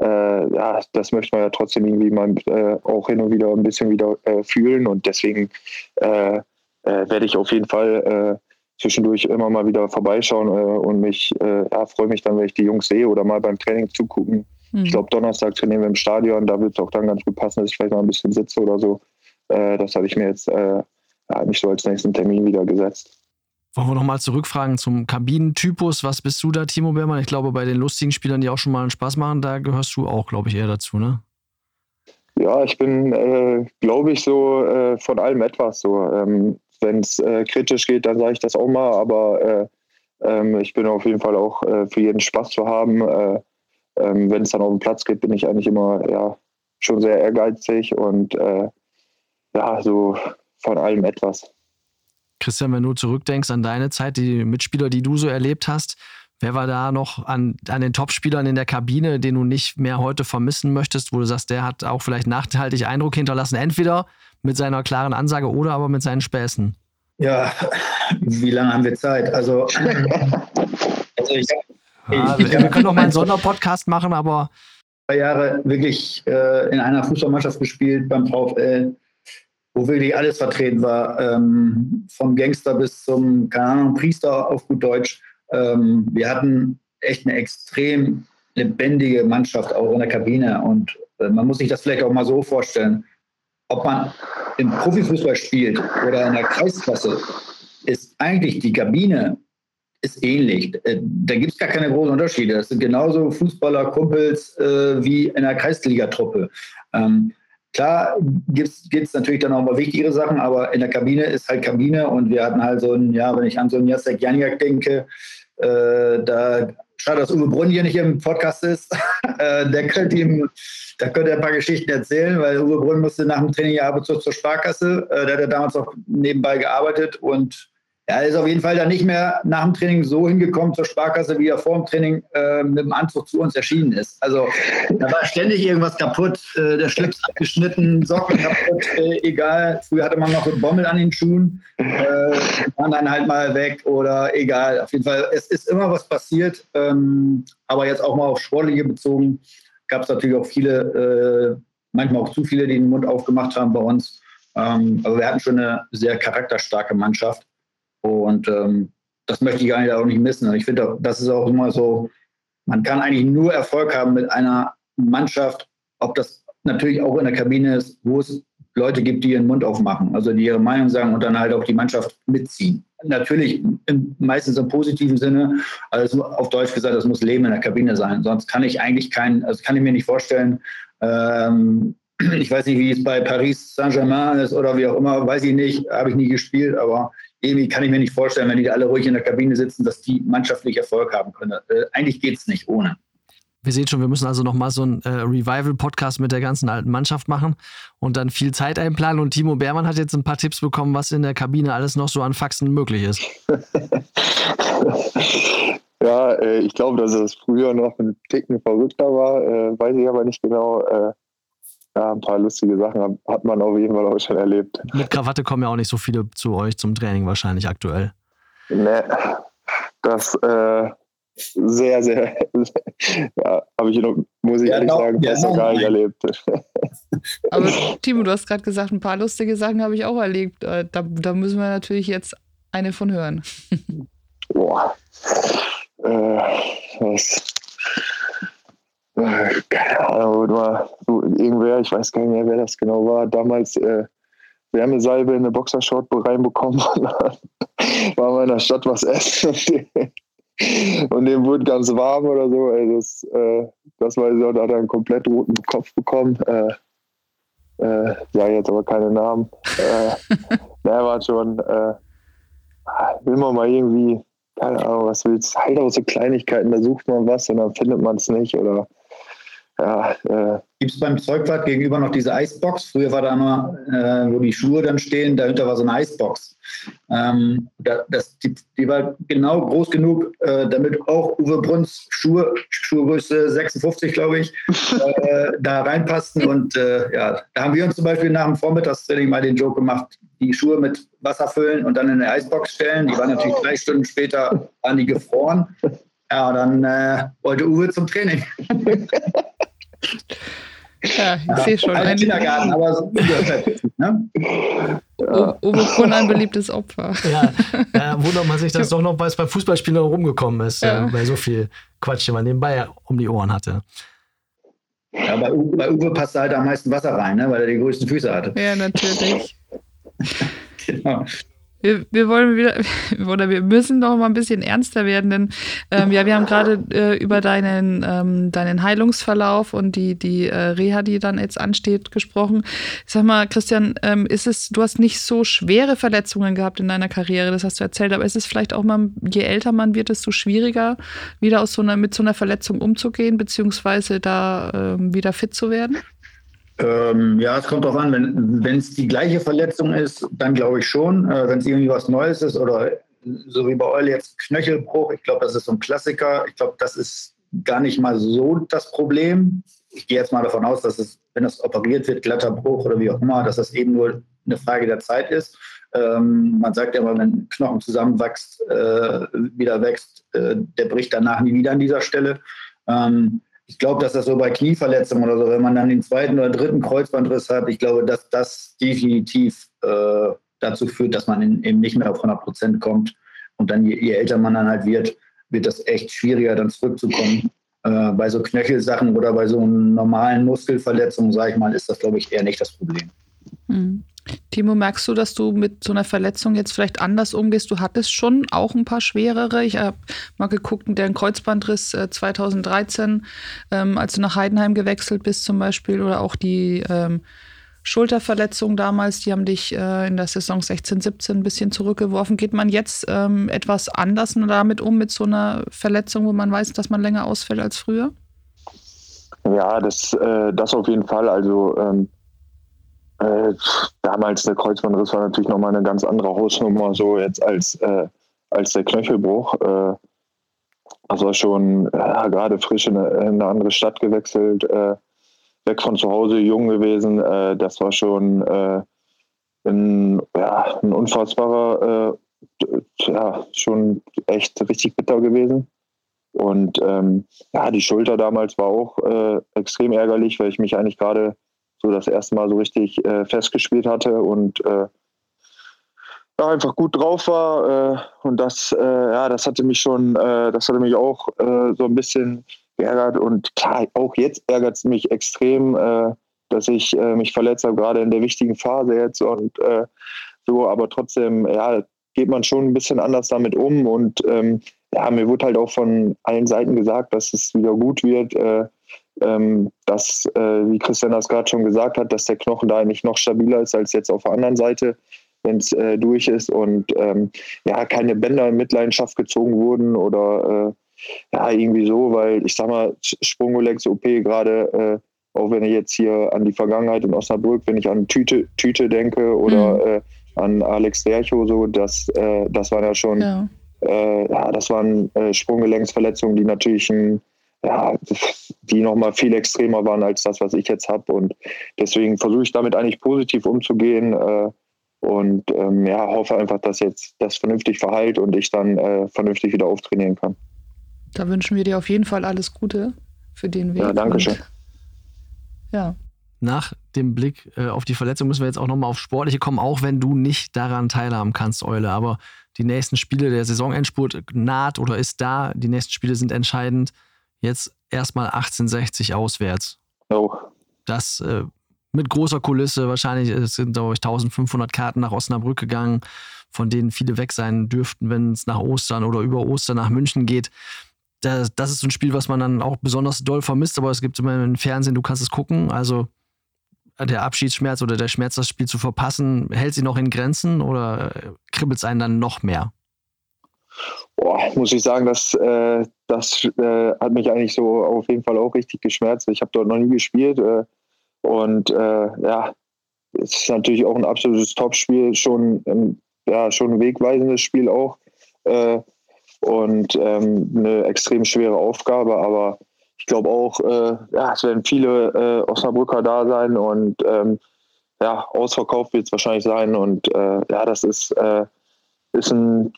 äh, ja, das möchte man ja trotzdem irgendwie mal äh, auch hin und wieder ein bisschen wieder äh, fühlen und deswegen werde ich auf jeden Fall zwischendurch immer mal wieder vorbeischauen und mich ja, freue mich dann, wenn ich die Jungs sehe oder mal beim Training zugucken. Mhm. Ich glaube, Donnerstag trainieren wir im Stadion, da wird es auch dann ganz gut passen, dass ich vielleicht mal ein bisschen sitze oder so. äh, das habe ich mir jetzt äh, nicht so als nächsten Termin wieder gesetzt. Wollen wir nochmal zurückfragen zum Kabinentypus. Was bist du da, Timo Beermann? Ich glaube, bei den lustigen Spielern, die auch schon mal einen Spaß machen, da gehörst du auch, glaube ich, eher dazu, ne? Ja, ich bin, äh, glaube ich, so äh, von allem etwas so. Ähm, Wenn es äh, kritisch geht, dann sage ich das auch mal, aber äh, ähm, ich bin auf jeden Fall auch äh, für jeden Spaß zu haben. Äh, ähm, Wenn es dann auf den Platz geht, bin ich eigentlich immer ja, schon sehr ehrgeizig und ja, so von allem etwas. Christian, wenn du zurückdenkst an deine Zeit, die Mitspieler, die du so erlebt hast, wer war da noch an, an den Topspielern in der Kabine, den du nicht mehr heute vermissen möchtest, wo du sagst, der hat auch vielleicht nachhaltig Eindruck hinterlassen, entweder mit seiner klaren Ansage oder aber mit seinen Späßen? Ja, wie lange haben wir Zeit? Also, also ich, ja, ich, wir können noch mal einen Sonderpodcast machen, aber drei Jahre wirklich äh, in einer Fußballmannschaft gespielt beim VfL wo wirklich alles vertreten war, ähm, vom Gangster bis zum, keine Ahnung, Priester auf gut Deutsch. Ähm, wir hatten echt eine extrem lebendige Mannschaft auch in der Kabine und äh, man muss sich das vielleicht auch mal so vorstellen, ob man im Profifußball spielt oder in der Kreisklasse, ist eigentlich die Kabine ist ähnlich. Äh, da gibt es gar keine großen Unterschiede. Das sind genauso Fußballer, Kumpels äh, wie in der Kreisligatruppe. Ähm, Klar gibt es natürlich dann auch mal wichtigere Sachen, aber in der Kabine ist halt Kabine und wir hatten halt so ein, ja, wenn ich an so einen Jacek Janiak denke, äh, da schade, dass Uwe Brunn hier nicht im Podcast ist. äh, der könnte ihm, da könnte er ein paar Geschichten erzählen, weil Uwe Brunn musste nach dem Training ja ab und zu zur Sparkasse. Äh, der hat ja damals auch nebenbei gearbeitet und er ist auf jeden Fall dann nicht mehr nach dem Training so hingekommen zur Sparkasse, wie er vor dem Training äh, mit dem Anzug zu uns erschienen ist. Also da war ständig irgendwas kaputt, äh, der Schlips abgeschnitten, Socken kaputt, äh, egal. Früher hatte man noch einen Bommel an den Schuhen, äh, waren dann halt mal weg oder egal. Auf jeden Fall, es ist immer was passiert. Ähm, aber jetzt auch mal auf Sportliche bezogen, gab es natürlich auch viele, äh, manchmal auch zu viele, die den Mund aufgemacht haben bei uns. Ähm, aber wir hatten schon eine sehr charakterstarke Mannschaft. Und ähm, das möchte ich eigentlich auch nicht missen. Ich finde, das ist auch immer so, man kann eigentlich nur Erfolg haben mit einer Mannschaft, ob das natürlich auch in der Kabine ist, wo es Leute gibt, die ihren Mund aufmachen, also die ihre Meinung sagen und dann halt auch die Mannschaft mitziehen. Natürlich im, meistens im positiven Sinne, also auf Deutsch gesagt, das muss Leben in der Kabine sein. Sonst kann ich eigentlich keinen, also kann ich mir nicht vorstellen, ähm, ich weiß nicht, wie es bei Paris Saint-Germain ist oder wie auch immer, weiß ich nicht, habe ich nie gespielt, aber irgendwie kann ich mir nicht vorstellen, wenn die alle ruhig in der Kabine sitzen, dass die mannschaftlich Erfolg haben können. Äh, eigentlich geht es nicht ohne. Wir sehen schon, wir müssen also nochmal so einen äh, Revival-Podcast mit der ganzen alten Mannschaft machen und dann viel Zeit einplanen. Und Timo Beermann hat jetzt ein paar Tipps bekommen, was in der Kabine alles noch so an Faxen möglich ist. ja, äh, ich glaube, dass es früher noch ein Ticken verrückter war, äh, weiß ich aber nicht genau. Ja, ein paar lustige Sachen hat man auf jeden Fall auch schon erlebt. Mit Krawatte kommen ja auch nicht so viele zu euch zum Training wahrscheinlich aktuell. Ne, das äh, sehr, sehr, ja, habe ich, noch, muss ich ja, ehrlich noch, sagen, ja, noch gar nicht erlebt. Aber Timo, du hast gerade gesagt, ein paar lustige Sachen habe ich auch erlebt. Äh, da, da müssen wir natürlich jetzt eine von hören. Boah. Äh, was, keine Ahnung, war so irgendwer, ich weiß gar nicht mehr, wer das genau war, damals äh, Wärmesalbe in eine Boxershort reinbekommen und war mal in der Stadt was essen und dem wurde ganz warm oder so. Ey, das, äh, das weiß ich auch, da hat er einen komplett roten Kopf bekommen. Äh, äh, ja, jetzt aber keine Namen. äh, der war schon, äh, will man mal irgendwie, keine Ahnung, was willst halt auch so Kleinigkeiten, da sucht man was und dann findet man es nicht oder ja, äh, Gibt es beim Zeugwart gegenüber noch diese Eisbox? Früher war da immer, äh, wo die Schuhe dann stehen, dahinter war so eine Eisbox. Ähm, da, das, die, die, war genau groß genug, äh, damit auch Uwe Bruns Schuhe, Schuhgröße 56, glaube ich, äh, da reinpassten. Und äh, ja, da haben wir uns zum Beispiel nach dem Vormittagstraining mal den Joke gemacht, die Schuhe mit Wasser füllen und dann in eine Eisbox stellen. Die waren natürlich drei Stunden später, waren die gefroren. Ja, dann äh, wollte Uwe zum Training. Ja, ich sehe schon. Ein Kindergarten, aber so ne? Ja. Uwe Kuhn ein beliebtes Opfer. Ja, ja wundert man sich, dass doch noch was bei Fußballspielern rumgekommen ist, ja. äh, bei so viel Quatsch, den man nebenbei um die Ohren hatte. Ja, bei, Uwe, bei Uwe passt halt am meisten Wasser rein, ne? weil er die größten Füße hatte. Ja, natürlich. genau. Wir, wir, wollen wieder, oder wir müssen doch mal ein bisschen ernster werden, denn ähm, ja, wir haben gerade äh, über deinen, ähm, deinen Heilungsverlauf und die, die äh, Reha, die dann jetzt ansteht, gesprochen. Ich sag mal, Christian, ähm, ist es, du hast nicht so schwere Verletzungen gehabt in deiner Karriere, das hast du erzählt, aber ist es vielleicht auch mal, je älter man wird, desto schwieriger, wieder aus so einer, mit so einer Verletzung umzugehen, beziehungsweise da ähm, wieder fit zu werden? Ähm, ja, es kommt darauf an. Wenn es die gleiche Verletzung ist, dann glaube ich schon. Äh, wenn es irgendwie was Neues ist oder so wie bei Eule jetzt Knöchelbruch, ich glaube, das ist so ein Klassiker. Ich glaube, das ist gar nicht mal so das Problem. Ich gehe jetzt mal davon aus, dass es, wenn es operiert wird, glatter Bruch oder wie auch immer, dass das eben nur eine Frage der Zeit ist. Ähm, man sagt ja immer, wenn Knochen zusammenwächst, äh, wieder wächst, äh, der bricht danach nie wieder an dieser Stelle. Ähm, ich glaube, dass das so bei Knieverletzungen oder so, wenn man dann den zweiten oder dritten Kreuzbandriss hat, ich glaube, dass das definitiv äh, dazu führt, dass man in, eben nicht mehr auf 100 Prozent kommt. Und dann, je, je, älter man dann halt wird, wird das echt schwieriger, dann zurückzukommen. Äh, bei so Knöchelsachen oder bei so normalen Muskelverletzungen, sage ich mal, ist das, glaube ich, eher nicht das Problem. Mhm. Timo, merkst du, dass du mit so einer Verletzung jetzt vielleicht anders umgehst? Du hattest schon auch ein paar schwerere. Ich habe mal geguckt, der Kreuzbandriss äh, 2013, ähm, als du nach Heidenheim gewechselt bist zum Beispiel, oder auch die ähm, Schulterverletzung damals, die haben dich äh, in der Saison 16, 17 ein bisschen zurückgeworfen. Geht man jetzt ähm, etwas anders damit um, mit so einer Verletzung, wo man weiß, dass man länger ausfällt als früher? Ja, das, äh, das auf jeden Fall. Also ähm, äh, damals der Kreuzbandriss war natürlich nochmal eine ganz andere Hausnummer, so jetzt als, äh, als der Knöchelbruch. Äh, das war schon ja, gerade frisch in eine, in eine, andere Stadt gewechselt, äh, weg von zu Hause, jung gewesen. Äh, das war schon äh, ein, ja, ein unfassbarer, ja, schon echt richtig bitter gewesen. Und ähm, ja, die Schulter damals war auch extrem ärgerlich, weil ich mich eigentlich gerade so das erste Mal so richtig äh, festgespielt hatte und äh, ja, einfach gut drauf war. Äh, und das, äh, ja, das hatte mich schon, äh, das hatte mich auch äh, so ein bisschen geärgert. Und klar, auch jetzt ärgert es mich extrem, dass ich mich verletzt habe, gerade in der wichtigen Phase jetzt. Und so, aber trotzdem, ja, geht man schon ein bisschen anders damit um. Und ähm, ja, mir wurde halt auch von allen Seiten gesagt, dass es wieder gut wird ähm, dass, äh, wie Christian das gerade schon gesagt hat, dass der Knochen da eigentlich noch stabiler ist als jetzt auf der anderen Seite, wenn es äh, durch ist und ähm, ja, keine Bänder in Mitleidenschaft gezogen wurden oder äh, ja, irgendwie so, weil ich sag mal, Sprungolex-OP gerade, äh, auch wenn ich jetzt hier an die Vergangenheit in Osnabrück, wenn ich an Tüte, Tüte denke oder mhm. Äh, an Alex Dercho, so, das, äh, das waren ja schon, ja, ja das waren Sprunggelenksverletzungen, die natürlich ein ja, die nochmal viel extremer waren als das, was ich jetzt habe. Und deswegen versuche ich damit eigentlich positiv umzugehen äh, und ähm, ja, hoffe einfach, dass jetzt das vernünftig verheilt und ich dann äh, vernünftig wieder auftrainieren kann. Da wünschen wir dir auf jeden Fall alles Gute für den Weg. Ja, danke schön. Ja. Nach dem Blick äh, auf die Verletzung müssen wir jetzt auch nochmal auf Sportliche kommen, auch wenn du nicht daran teilhaben kannst, Eule. Aber die nächsten Spiele, der Saisonendspurt naht oder ist da. Die nächsten Spiele sind entscheidend. Jetzt erstmal 1860 auswärts. Oh. Das äh, mit großer Kulisse. Wahrscheinlich es sind, glaube ich, 1500 Karten nach Osnabrück gegangen, von denen viele weg sein dürften, wenn es nach Ostern oder über Ostern nach München geht. Das, das ist so ein Spiel, was man dann auch besonders doll vermisst, aber es gibt immer im Fernsehen, du kannst es gucken. Also der Abschiedsschmerz oder der Schmerz, das Spiel zu verpassen, hält sie noch in Grenzen oder äh, kribbelt es einen dann noch mehr? Boah, muss ich sagen, das, äh, das äh, hat mich eigentlich so auf jeden Fall auch richtig geschmerzt. Ich habe dort noch nie gespielt äh, und äh, ja, es ist natürlich auch ein absolutes Topspiel, schon, ähm, ja, schon ein wegweisendes Spiel auch äh, und ähm, eine extrem schwere Aufgabe, aber ich glaube auch, äh, ja, es werden viele Osnabrücker da sein und ähm, ja, ausverkauft wird es wahrscheinlich sein und ja, das ist, ist ein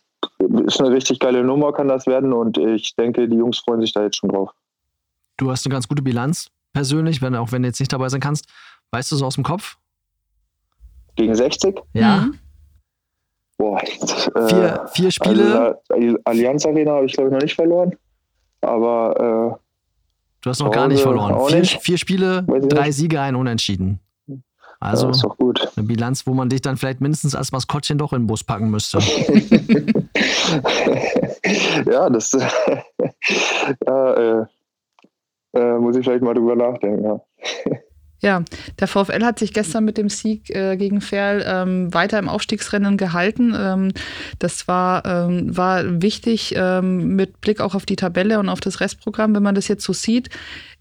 ist eine richtig geile Nummer, kann das werden. Und ich denke, die Jungs freuen sich da jetzt schon drauf. Du hast eine ganz gute Bilanz persönlich, wenn, auch wenn du jetzt nicht dabei sein kannst. Weißt du so aus dem Kopf? Gegen 60? Ja. Mhm. Boah, äh, vier, vier Spiele. Also, Allianz Arena habe ich, glaube ich, noch nicht verloren. Aber. Äh, Du hast noch gar nicht verloren. Vier, vier Spiele, drei Siege, ein Unentschieden. Also ja, eine Bilanz, wo man dich dann vielleicht mindestens als Maskottchen doch in den Bus packen müsste. ja, das ja, äh, äh, muss ich vielleicht mal drüber nachdenken. Ja. Ja, der VfL hat sich gestern mit dem Sieg äh, gegen Ferl ähm, weiter im Aufstiegsrennen gehalten. Ähm, das war, ähm, war wichtig ähm, mit Blick auch auf die Tabelle und auf das Restprogramm, wenn man das jetzt so sieht.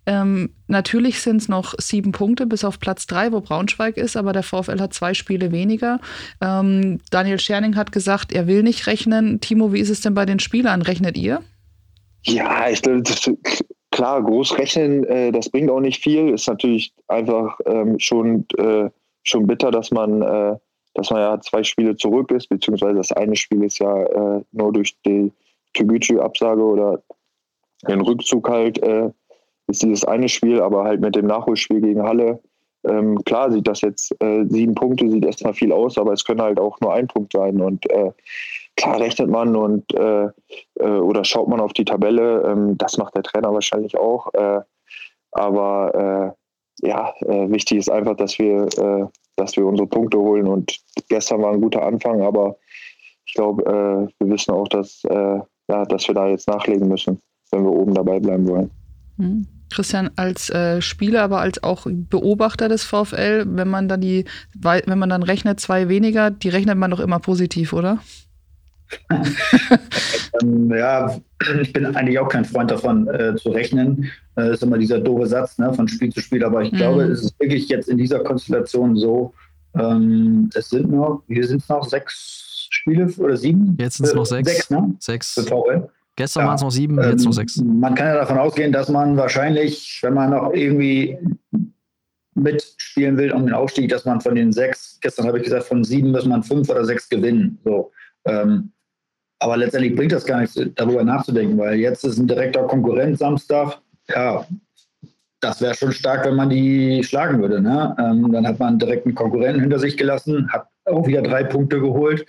Ähm, natürlich sind es noch sieben Punkte bis auf Platz drei, wo Braunschweig ist, aber der VfL hat zwei Spiele weniger. Ähm, Daniel Scherning hat gesagt, er will nicht rechnen. Timo, wie ist es denn bei den Spielern? Rechnet ihr? Ja, ich glaube, klar, groß rechnen, äh, das bringt auch nicht viel. Ist natürlich einfach ähm, schon, äh, schon bitter, dass man, äh, dass man ja zwei Spiele zurück ist, beziehungsweise das eine Spiel ist ja äh, nur durch die Toguchi-Absage oder den Rückzug halt äh, ist dieses eine Spiel, aber halt mit dem Nachholspiel gegen Halle, ähm, klar sieht das jetzt, äh, sieben Punkte sieht erstmal viel aus, aber es können halt auch nur ein Punkt sein und äh, klar rechnet man und äh, äh oder schaut man auf die Tabelle, ähm, das macht der Trainer wahrscheinlich auch, äh, aber äh, ja, wichtig ist einfach, dass wir, dass wir unsere Punkte holen und gestern war ein guter Anfang, aber ich glaube, wir wissen auch, dass, ja, dass wir da jetzt nachlegen müssen, wenn wir oben dabei bleiben wollen. Mhm. Christian, als äh, Spieler, aber als auch Beobachter des VfL, wenn man dann die, wenn man dann rechnet, zwei weniger, die rechnet man doch immer positiv, oder? ähm, ja, ich bin eigentlich auch kein Freund davon äh, zu rechnen. Das äh, ist immer dieser doofe Satz ne, von Spiel zu Spiel. Aber ich mhm. glaube, es ist wirklich jetzt in dieser Konstellation so, ähm, es sind noch, hier sind es noch sechs Spiele oder sieben? Jetzt sind es noch äh, sechs. Sechs, ne? Sechs. Für VfL. Gestern ja, waren es noch sieben, jetzt noch sechs. Ähm, man kann ja davon ausgehen, dass man wahrscheinlich, wenn man noch irgendwie mitspielen will um den Aufstieg, dass man von den sechs, gestern habe ich gesagt, von sieben muss man fünf oder sechs gewinnen. So. Ähm, aber letztendlich bringt das gar nichts, darüber nachzudenken, weil jetzt ist ein direkter Konkurrent Samstag. Ja, das wäre schon stark, wenn man die schlagen würde. Ne? Ähm, dann hat man direkt einen Konkurrenten hinter sich gelassen, hat auch wieder drei Punkte geholt.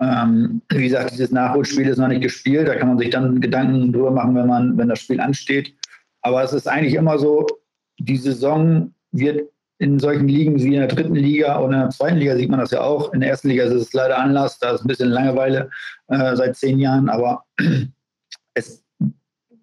Ähm, wie gesagt, dieses Nachholspiel ist noch nicht gespielt. Da kann man sich dann Gedanken drüber machen, wenn man, wenn das Spiel ansteht. Aber es ist eigentlich immer so, die Saison wird in solchen Ligen wie in der dritten Liga oder in der zweiten Liga sieht man das ja auch. In der ersten Liga ist es leider Anlass, da ist ein bisschen Langeweile äh, seit zehn Jahren, aber es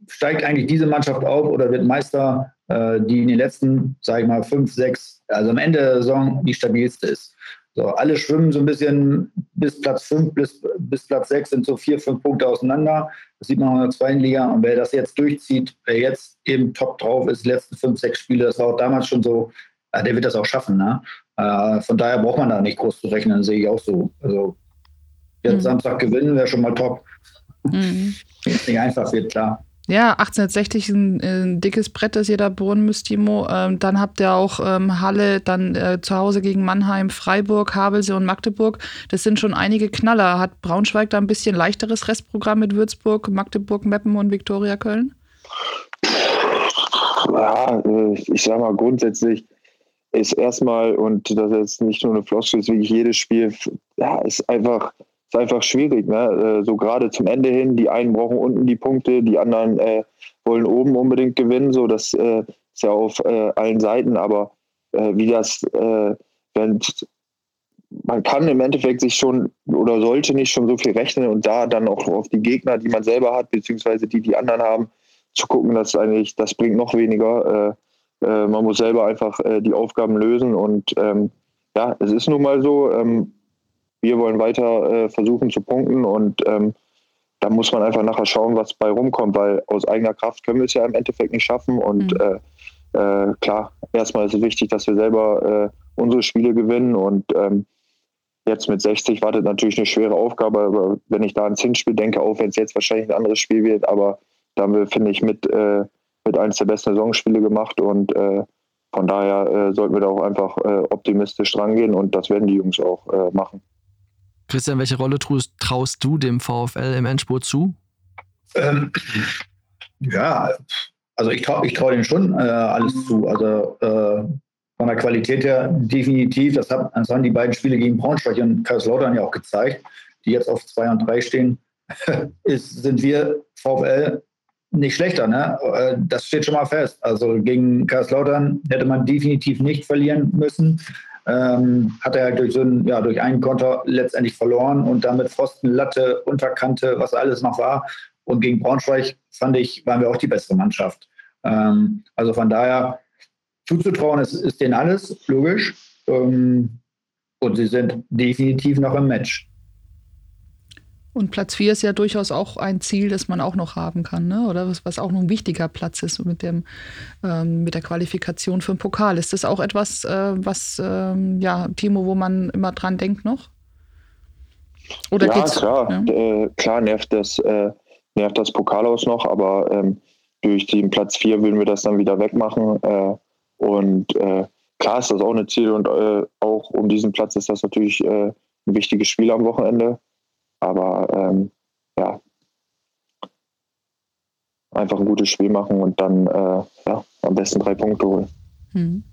steigt eigentlich diese Mannschaft auf oder wird Meister, äh, die in den letzten, sage ich mal, fünf, sechs, also am Ende der Saison die stabilste ist. So, alle schwimmen so ein bisschen bis Platz 5 bis, bis Platz 6 sind so vier, fünf Punkte auseinander. Das sieht man auch in der zweiten Liga. Und wer das jetzt durchzieht, wer jetzt eben top drauf ist, die letzten fünf, sechs Spiele, das war auch damals schon so, äh, der wird das auch schaffen. Ne? Äh, von daher braucht man da nicht groß zu rechnen, sehe ich auch so. Also jetzt mhm. Samstag gewinnen wäre schon mal top. Mhm. Nicht einfach wird, klar. Ja, 1860 ein, ein dickes Brett, das ihr da bohren müsst, Timo. Ähm, dann habt ihr auch ähm, Halle, dann äh, zu Hause gegen Mannheim, Freiburg, Havelse und Magdeburg. Das sind schon einige Knaller. Hat Braunschweig da ein bisschen leichteres Restprogramm mit Würzburg, Magdeburg, Meppen und Viktoria Köln? Ja, äh, ich sag mal grundsätzlich ist erstmal, und das ist nicht nur eine Floskel, ist wirklich jedes Spiel, ja, ist einfach ist einfach schwierig. Ne? Äh, so gerade zum Ende hin, die einen brauchen unten die Punkte, die anderen äh, wollen oben unbedingt gewinnen. So, das äh, ist ja auf äh, allen Seiten, aber äh, wie das, äh, wenn man kann im Endeffekt sich schon oder sollte nicht schon so viel rechnen und da dann auch auf die Gegner, die man selber hat, beziehungsweise die die anderen haben, zu gucken, dass eigentlich, das bringt noch weniger. man muss selber einfach die Aufgaben lösen und ähm, ja, es ist nun mal so, ähm, wir wollen weiter äh, versuchen zu punkten und ähm, da muss man einfach nachher schauen, was bei rumkommt, weil aus eigener Kraft können wir es ja im Endeffekt nicht schaffen. Und mhm. äh, äh, klar, erstmal ist es wichtig, dass wir selber äh, unsere Spiele gewinnen. Und ähm, jetzt mit 60 wartet natürlich eine schwere Aufgabe. Aber wenn ich da ans Hinspiel denke, auch wenn es jetzt wahrscheinlich ein anderes Spiel wird, aber da haben wir, finde ich, mit, äh, mit eines der besten Saisonspiele gemacht. Und äh, von daher sollten wir da auch einfach optimistisch rangehen und das werden die Jungs auch machen. Christian, welche Rolle traust, traust du dem VfL im Endspurt zu? Ähm, ja, also ich traue ich trau denen schon äh, alles zu. Also äh, von der Qualität her definitiv. Das, hat, das, haben die beiden Spiele gegen Braunschweig und Kaiserslautern ja auch gezeigt, die jetzt auf 2 und 3 stehen. ist, sind wir VfL nicht schlechter, ne? Äh, das steht schon mal fest. Also gegen Kaiserslautern hätte man definitiv nicht verlieren müssen. Ähm, hat er durch, so ein, ja, durch einen Konter letztendlich verloren und damit Pfosten, Latte, Unterkante, was alles noch war. Und gegen Braunschweig fand ich, waren wir auch die bessere Mannschaft. Ähm, also von daher zuzutrauen ist, ist denen alles, logisch. Ähm, und sie sind definitiv noch im Match. Und Platz 4 ist ja durchaus auch ein Ziel, das man auch noch haben kann, ne? oder was, was auch noch ein wichtiger Platz ist mit, dem, ähm, mit der Qualifikation für den Pokal. Ist das auch etwas, äh, was, ähm, ja, Timo, wo man immer dran denkt noch? Oder ja, geht's, klar. Ja? Äh, klar nervt das, äh, nervt das Pokal aus noch, aber ähm, durch den Platz 4 würden wir das dann wieder wegmachen. Äh, und äh, klar ist das auch ein Ziel und äh, auch um diesen Platz ist das natürlich ein wichtiges Spiel am Wochenende. Aber ähm, ja, einfach ein gutes Spiel machen und dann äh, ja, am besten drei Punkte holen. Hm.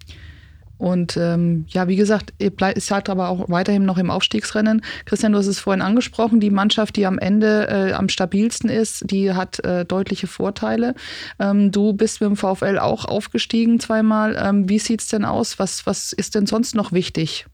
Und ähm, ja, wie gesagt, ihr seid aber auch weiterhin noch im Aufstiegsrennen. Christian, du hast es vorhin angesprochen, die Mannschaft, die am Ende äh, am stabilsten ist, die hat äh, deutliche Vorteile. Ähm, du bist mit dem VfL auch aufgestiegen zweimal. Ähm, wie sieht es denn aus? Was, was ist denn sonst noch wichtig,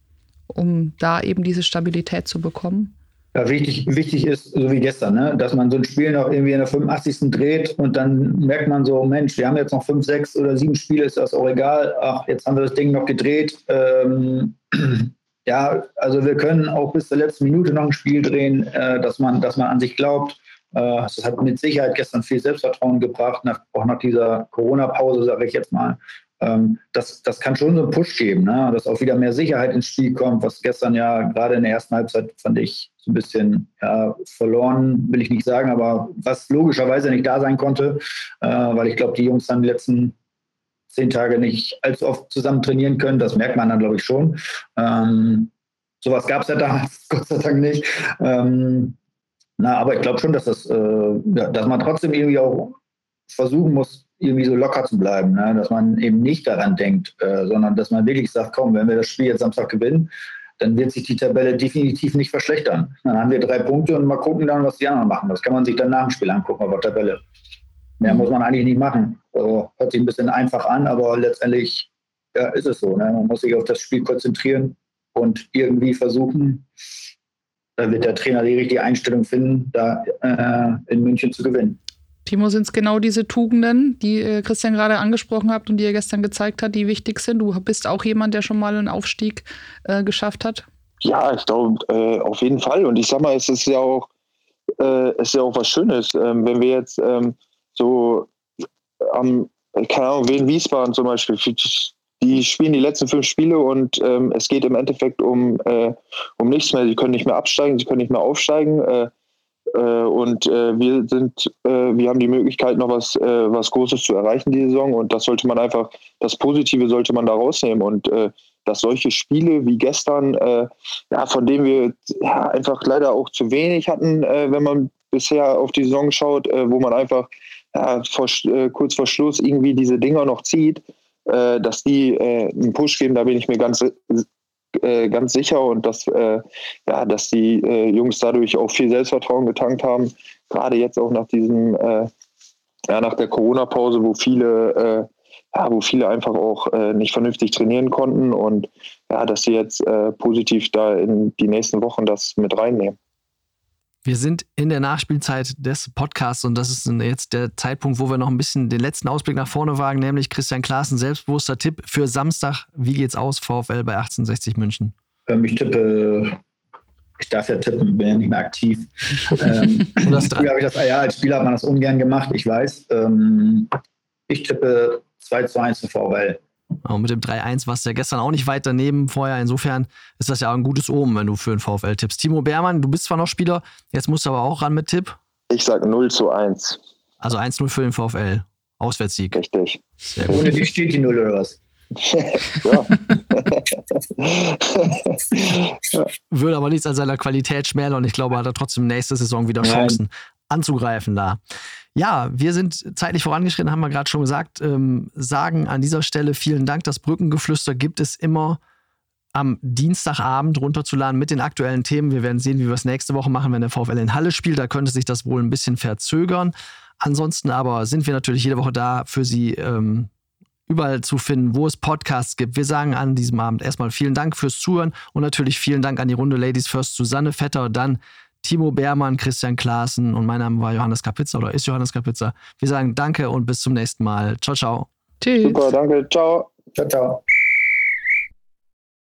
um da eben diese Stabilität zu bekommen? Ja, wichtig, wichtig ist, so wie gestern, ne, dass man so ein Spiel noch irgendwie in der 85. dreht und dann merkt man so, Mensch, wir haben jetzt noch fünf, sechs oder sieben Spiele, ist das auch egal. Ach, jetzt haben wir das Ding noch gedreht. Ähm, ja, also wir können auch bis zur letzten Minute noch ein Spiel drehen, äh, dass, man, dass man an sich glaubt. Äh, das hat mit Sicherheit gestern viel Selbstvertrauen gebracht, nach, auch nach dieser Corona-Pause, sage ich jetzt mal ähm, das, das kann schon so einen Push geben, ne? dass auch wieder mehr Sicherheit ins Spiel kommt, was gestern ja gerade in der ersten Halbzeit fand ich so ein bisschen ja, verloren, will ich nicht sagen, aber was logischerweise nicht da sein konnte, äh, weil ich glaube, die Jungs haben die letzten zehn Tage nicht allzu oft zusammen trainieren können, das merkt man dann, glaube ich, schon. Ähm, sowas gab es ja damals, Gott sei Dank nicht. Ähm, na, aber ich glaube schon, dass das, äh, dass man trotzdem irgendwie auch versuchen muss, irgendwie so locker zu bleiben, ne? dass man eben nicht daran denkt, äh, sondern dass man wirklich sagt, komm, wenn wir das Spiel jetzt Samstag gewinnen, dann wird sich die Tabelle definitiv nicht verschlechtern. Dann haben wir drei Punkte und mal gucken dann, was die anderen machen. Das kann man sich dann nach dem Spiel angucken auf der Tabelle. Mehr muss man eigentlich nicht machen. Also, hört sich ein bisschen einfach an, aber letztendlich ja, ist es so. Ne? Man muss sich auf das Spiel konzentrieren und irgendwie versuchen, da wird der Trainer die richtige Einstellung finden, da äh, in München zu gewinnen. Timo, sind es genau diese Tugenden, die äh, Christian gerade angesprochen hat und die er gestern gezeigt hat, die wichtig sind? Du bist auch jemand, der schon mal einen Aufstieg äh, geschafft hat? Ja, ich glaube, äh, auf jeden Fall. Und ich sag mal, es ist ja auch, äh, es ist ja auch was Schönes, ähm, wenn wir jetzt ähm, so am, keine Ahnung, wie in Wiesbaden zum Beispiel, die spielen die letzten fünf Spiele und ähm, es geht im Endeffekt um, äh, um nichts mehr. Sie können nicht mehr absteigen, sie können nicht mehr aufsteigen. Äh, und äh, wir sind, äh, wir haben die Möglichkeit, noch was, was Großes zu erreichen die Saison. Und das sollte man einfach, das Positive sollte man da rausnehmen. Und dass solche Spiele wie gestern, ja, von denen wir ja, einfach leider auch zu wenig hatten, wenn man bisher auf die Saison schaut, wo man einfach ja, vor, kurz vor Schluss irgendwie diese Dinger noch zieht, dass die einen Push geben, da bin ich mir ganz äh, ganz sicher und dass, äh, ja, dass die äh, Jungs dadurch auch viel Selbstvertrauen getankt haben. Gerade jetzt auch nach diesem, äh, ja, nach der Corona-Pause, wo viele, äh, ja, wo viele einfach auch nicht vernünftig trainieren konnten und ja, dass sie jetzt positiv da in die nächsten Wochen das mit reinnehmen. Wir sind in der Nachspielzeit des Podcasts und das ist jetzt der Zeitpunkt, wo wir noch ein bisschen den letzten Ausblick nach vorne wagen, nämlich Christian Klaassen, selbstbewusster Tipp für Samstag. Wie geht's aus, VfL bei 1860 München? Ähm, ich tippe, ich darf ja tippen, bin ja nicht mehr aktiv. ähm, früher ich das, ja, als Spieler hat man das ungern gemacht, ich weiß. Ähm, ich tippe 2 zu 1 für VfL. Und mit dem 3-1 warst du ja gestern auch nicht weit daneben vorher. Insofern ist das ja auch ein gutes Omen, wenn du für den VfL tippst. Timo Beermann, du bist zwar noch Spieler, jetzt musst du aber auch ran mit Tipp. Ich sage 0 zu 1. Also 1-0 für den VfL. Auswärtssieg. Richtig. Ohne die steht die 0 oder was? ja. Würde aber nichts an seiner Qualität schmälern und ich glaube, hat er trotzdem nächste Saison wieder Chancen Nein. Anzugreifen da. Ja, wir sind zeitlich vorangeschritten, haben wir gerade schon gesagt. Ähm, sagen an dieser Stelle vielen Dank. Das Brückengeflüster gibt es immer am Dienstagabend runterzuladen mit den aktuellen Themen. Wir werden sehen, wie wir es nächste Woche machen, wenn der VfL in Halle spielt. Da könnte sich das wohl ein bisschen verzögern. Ansonsten aber sind wir natürlich jede Woche da für Sie. Ähm, überall zu finden, wo es Podcasts gibt. Wir sagen an diesem Abend erstmal vielen Dank fürs Zuhören und natürlich vielen Dank an die Runde Ladies First, Susanne Vetter, dann Timo Beermann, Christian Klaassen und mein Name war Johannes Kapitzer oder ist Johannes Kapitzer. Wir sagen Danke und bis zum nächsten Mal. Ciao, ciao. Tschüss. Super, danke. Ciao. Ciao, ciao.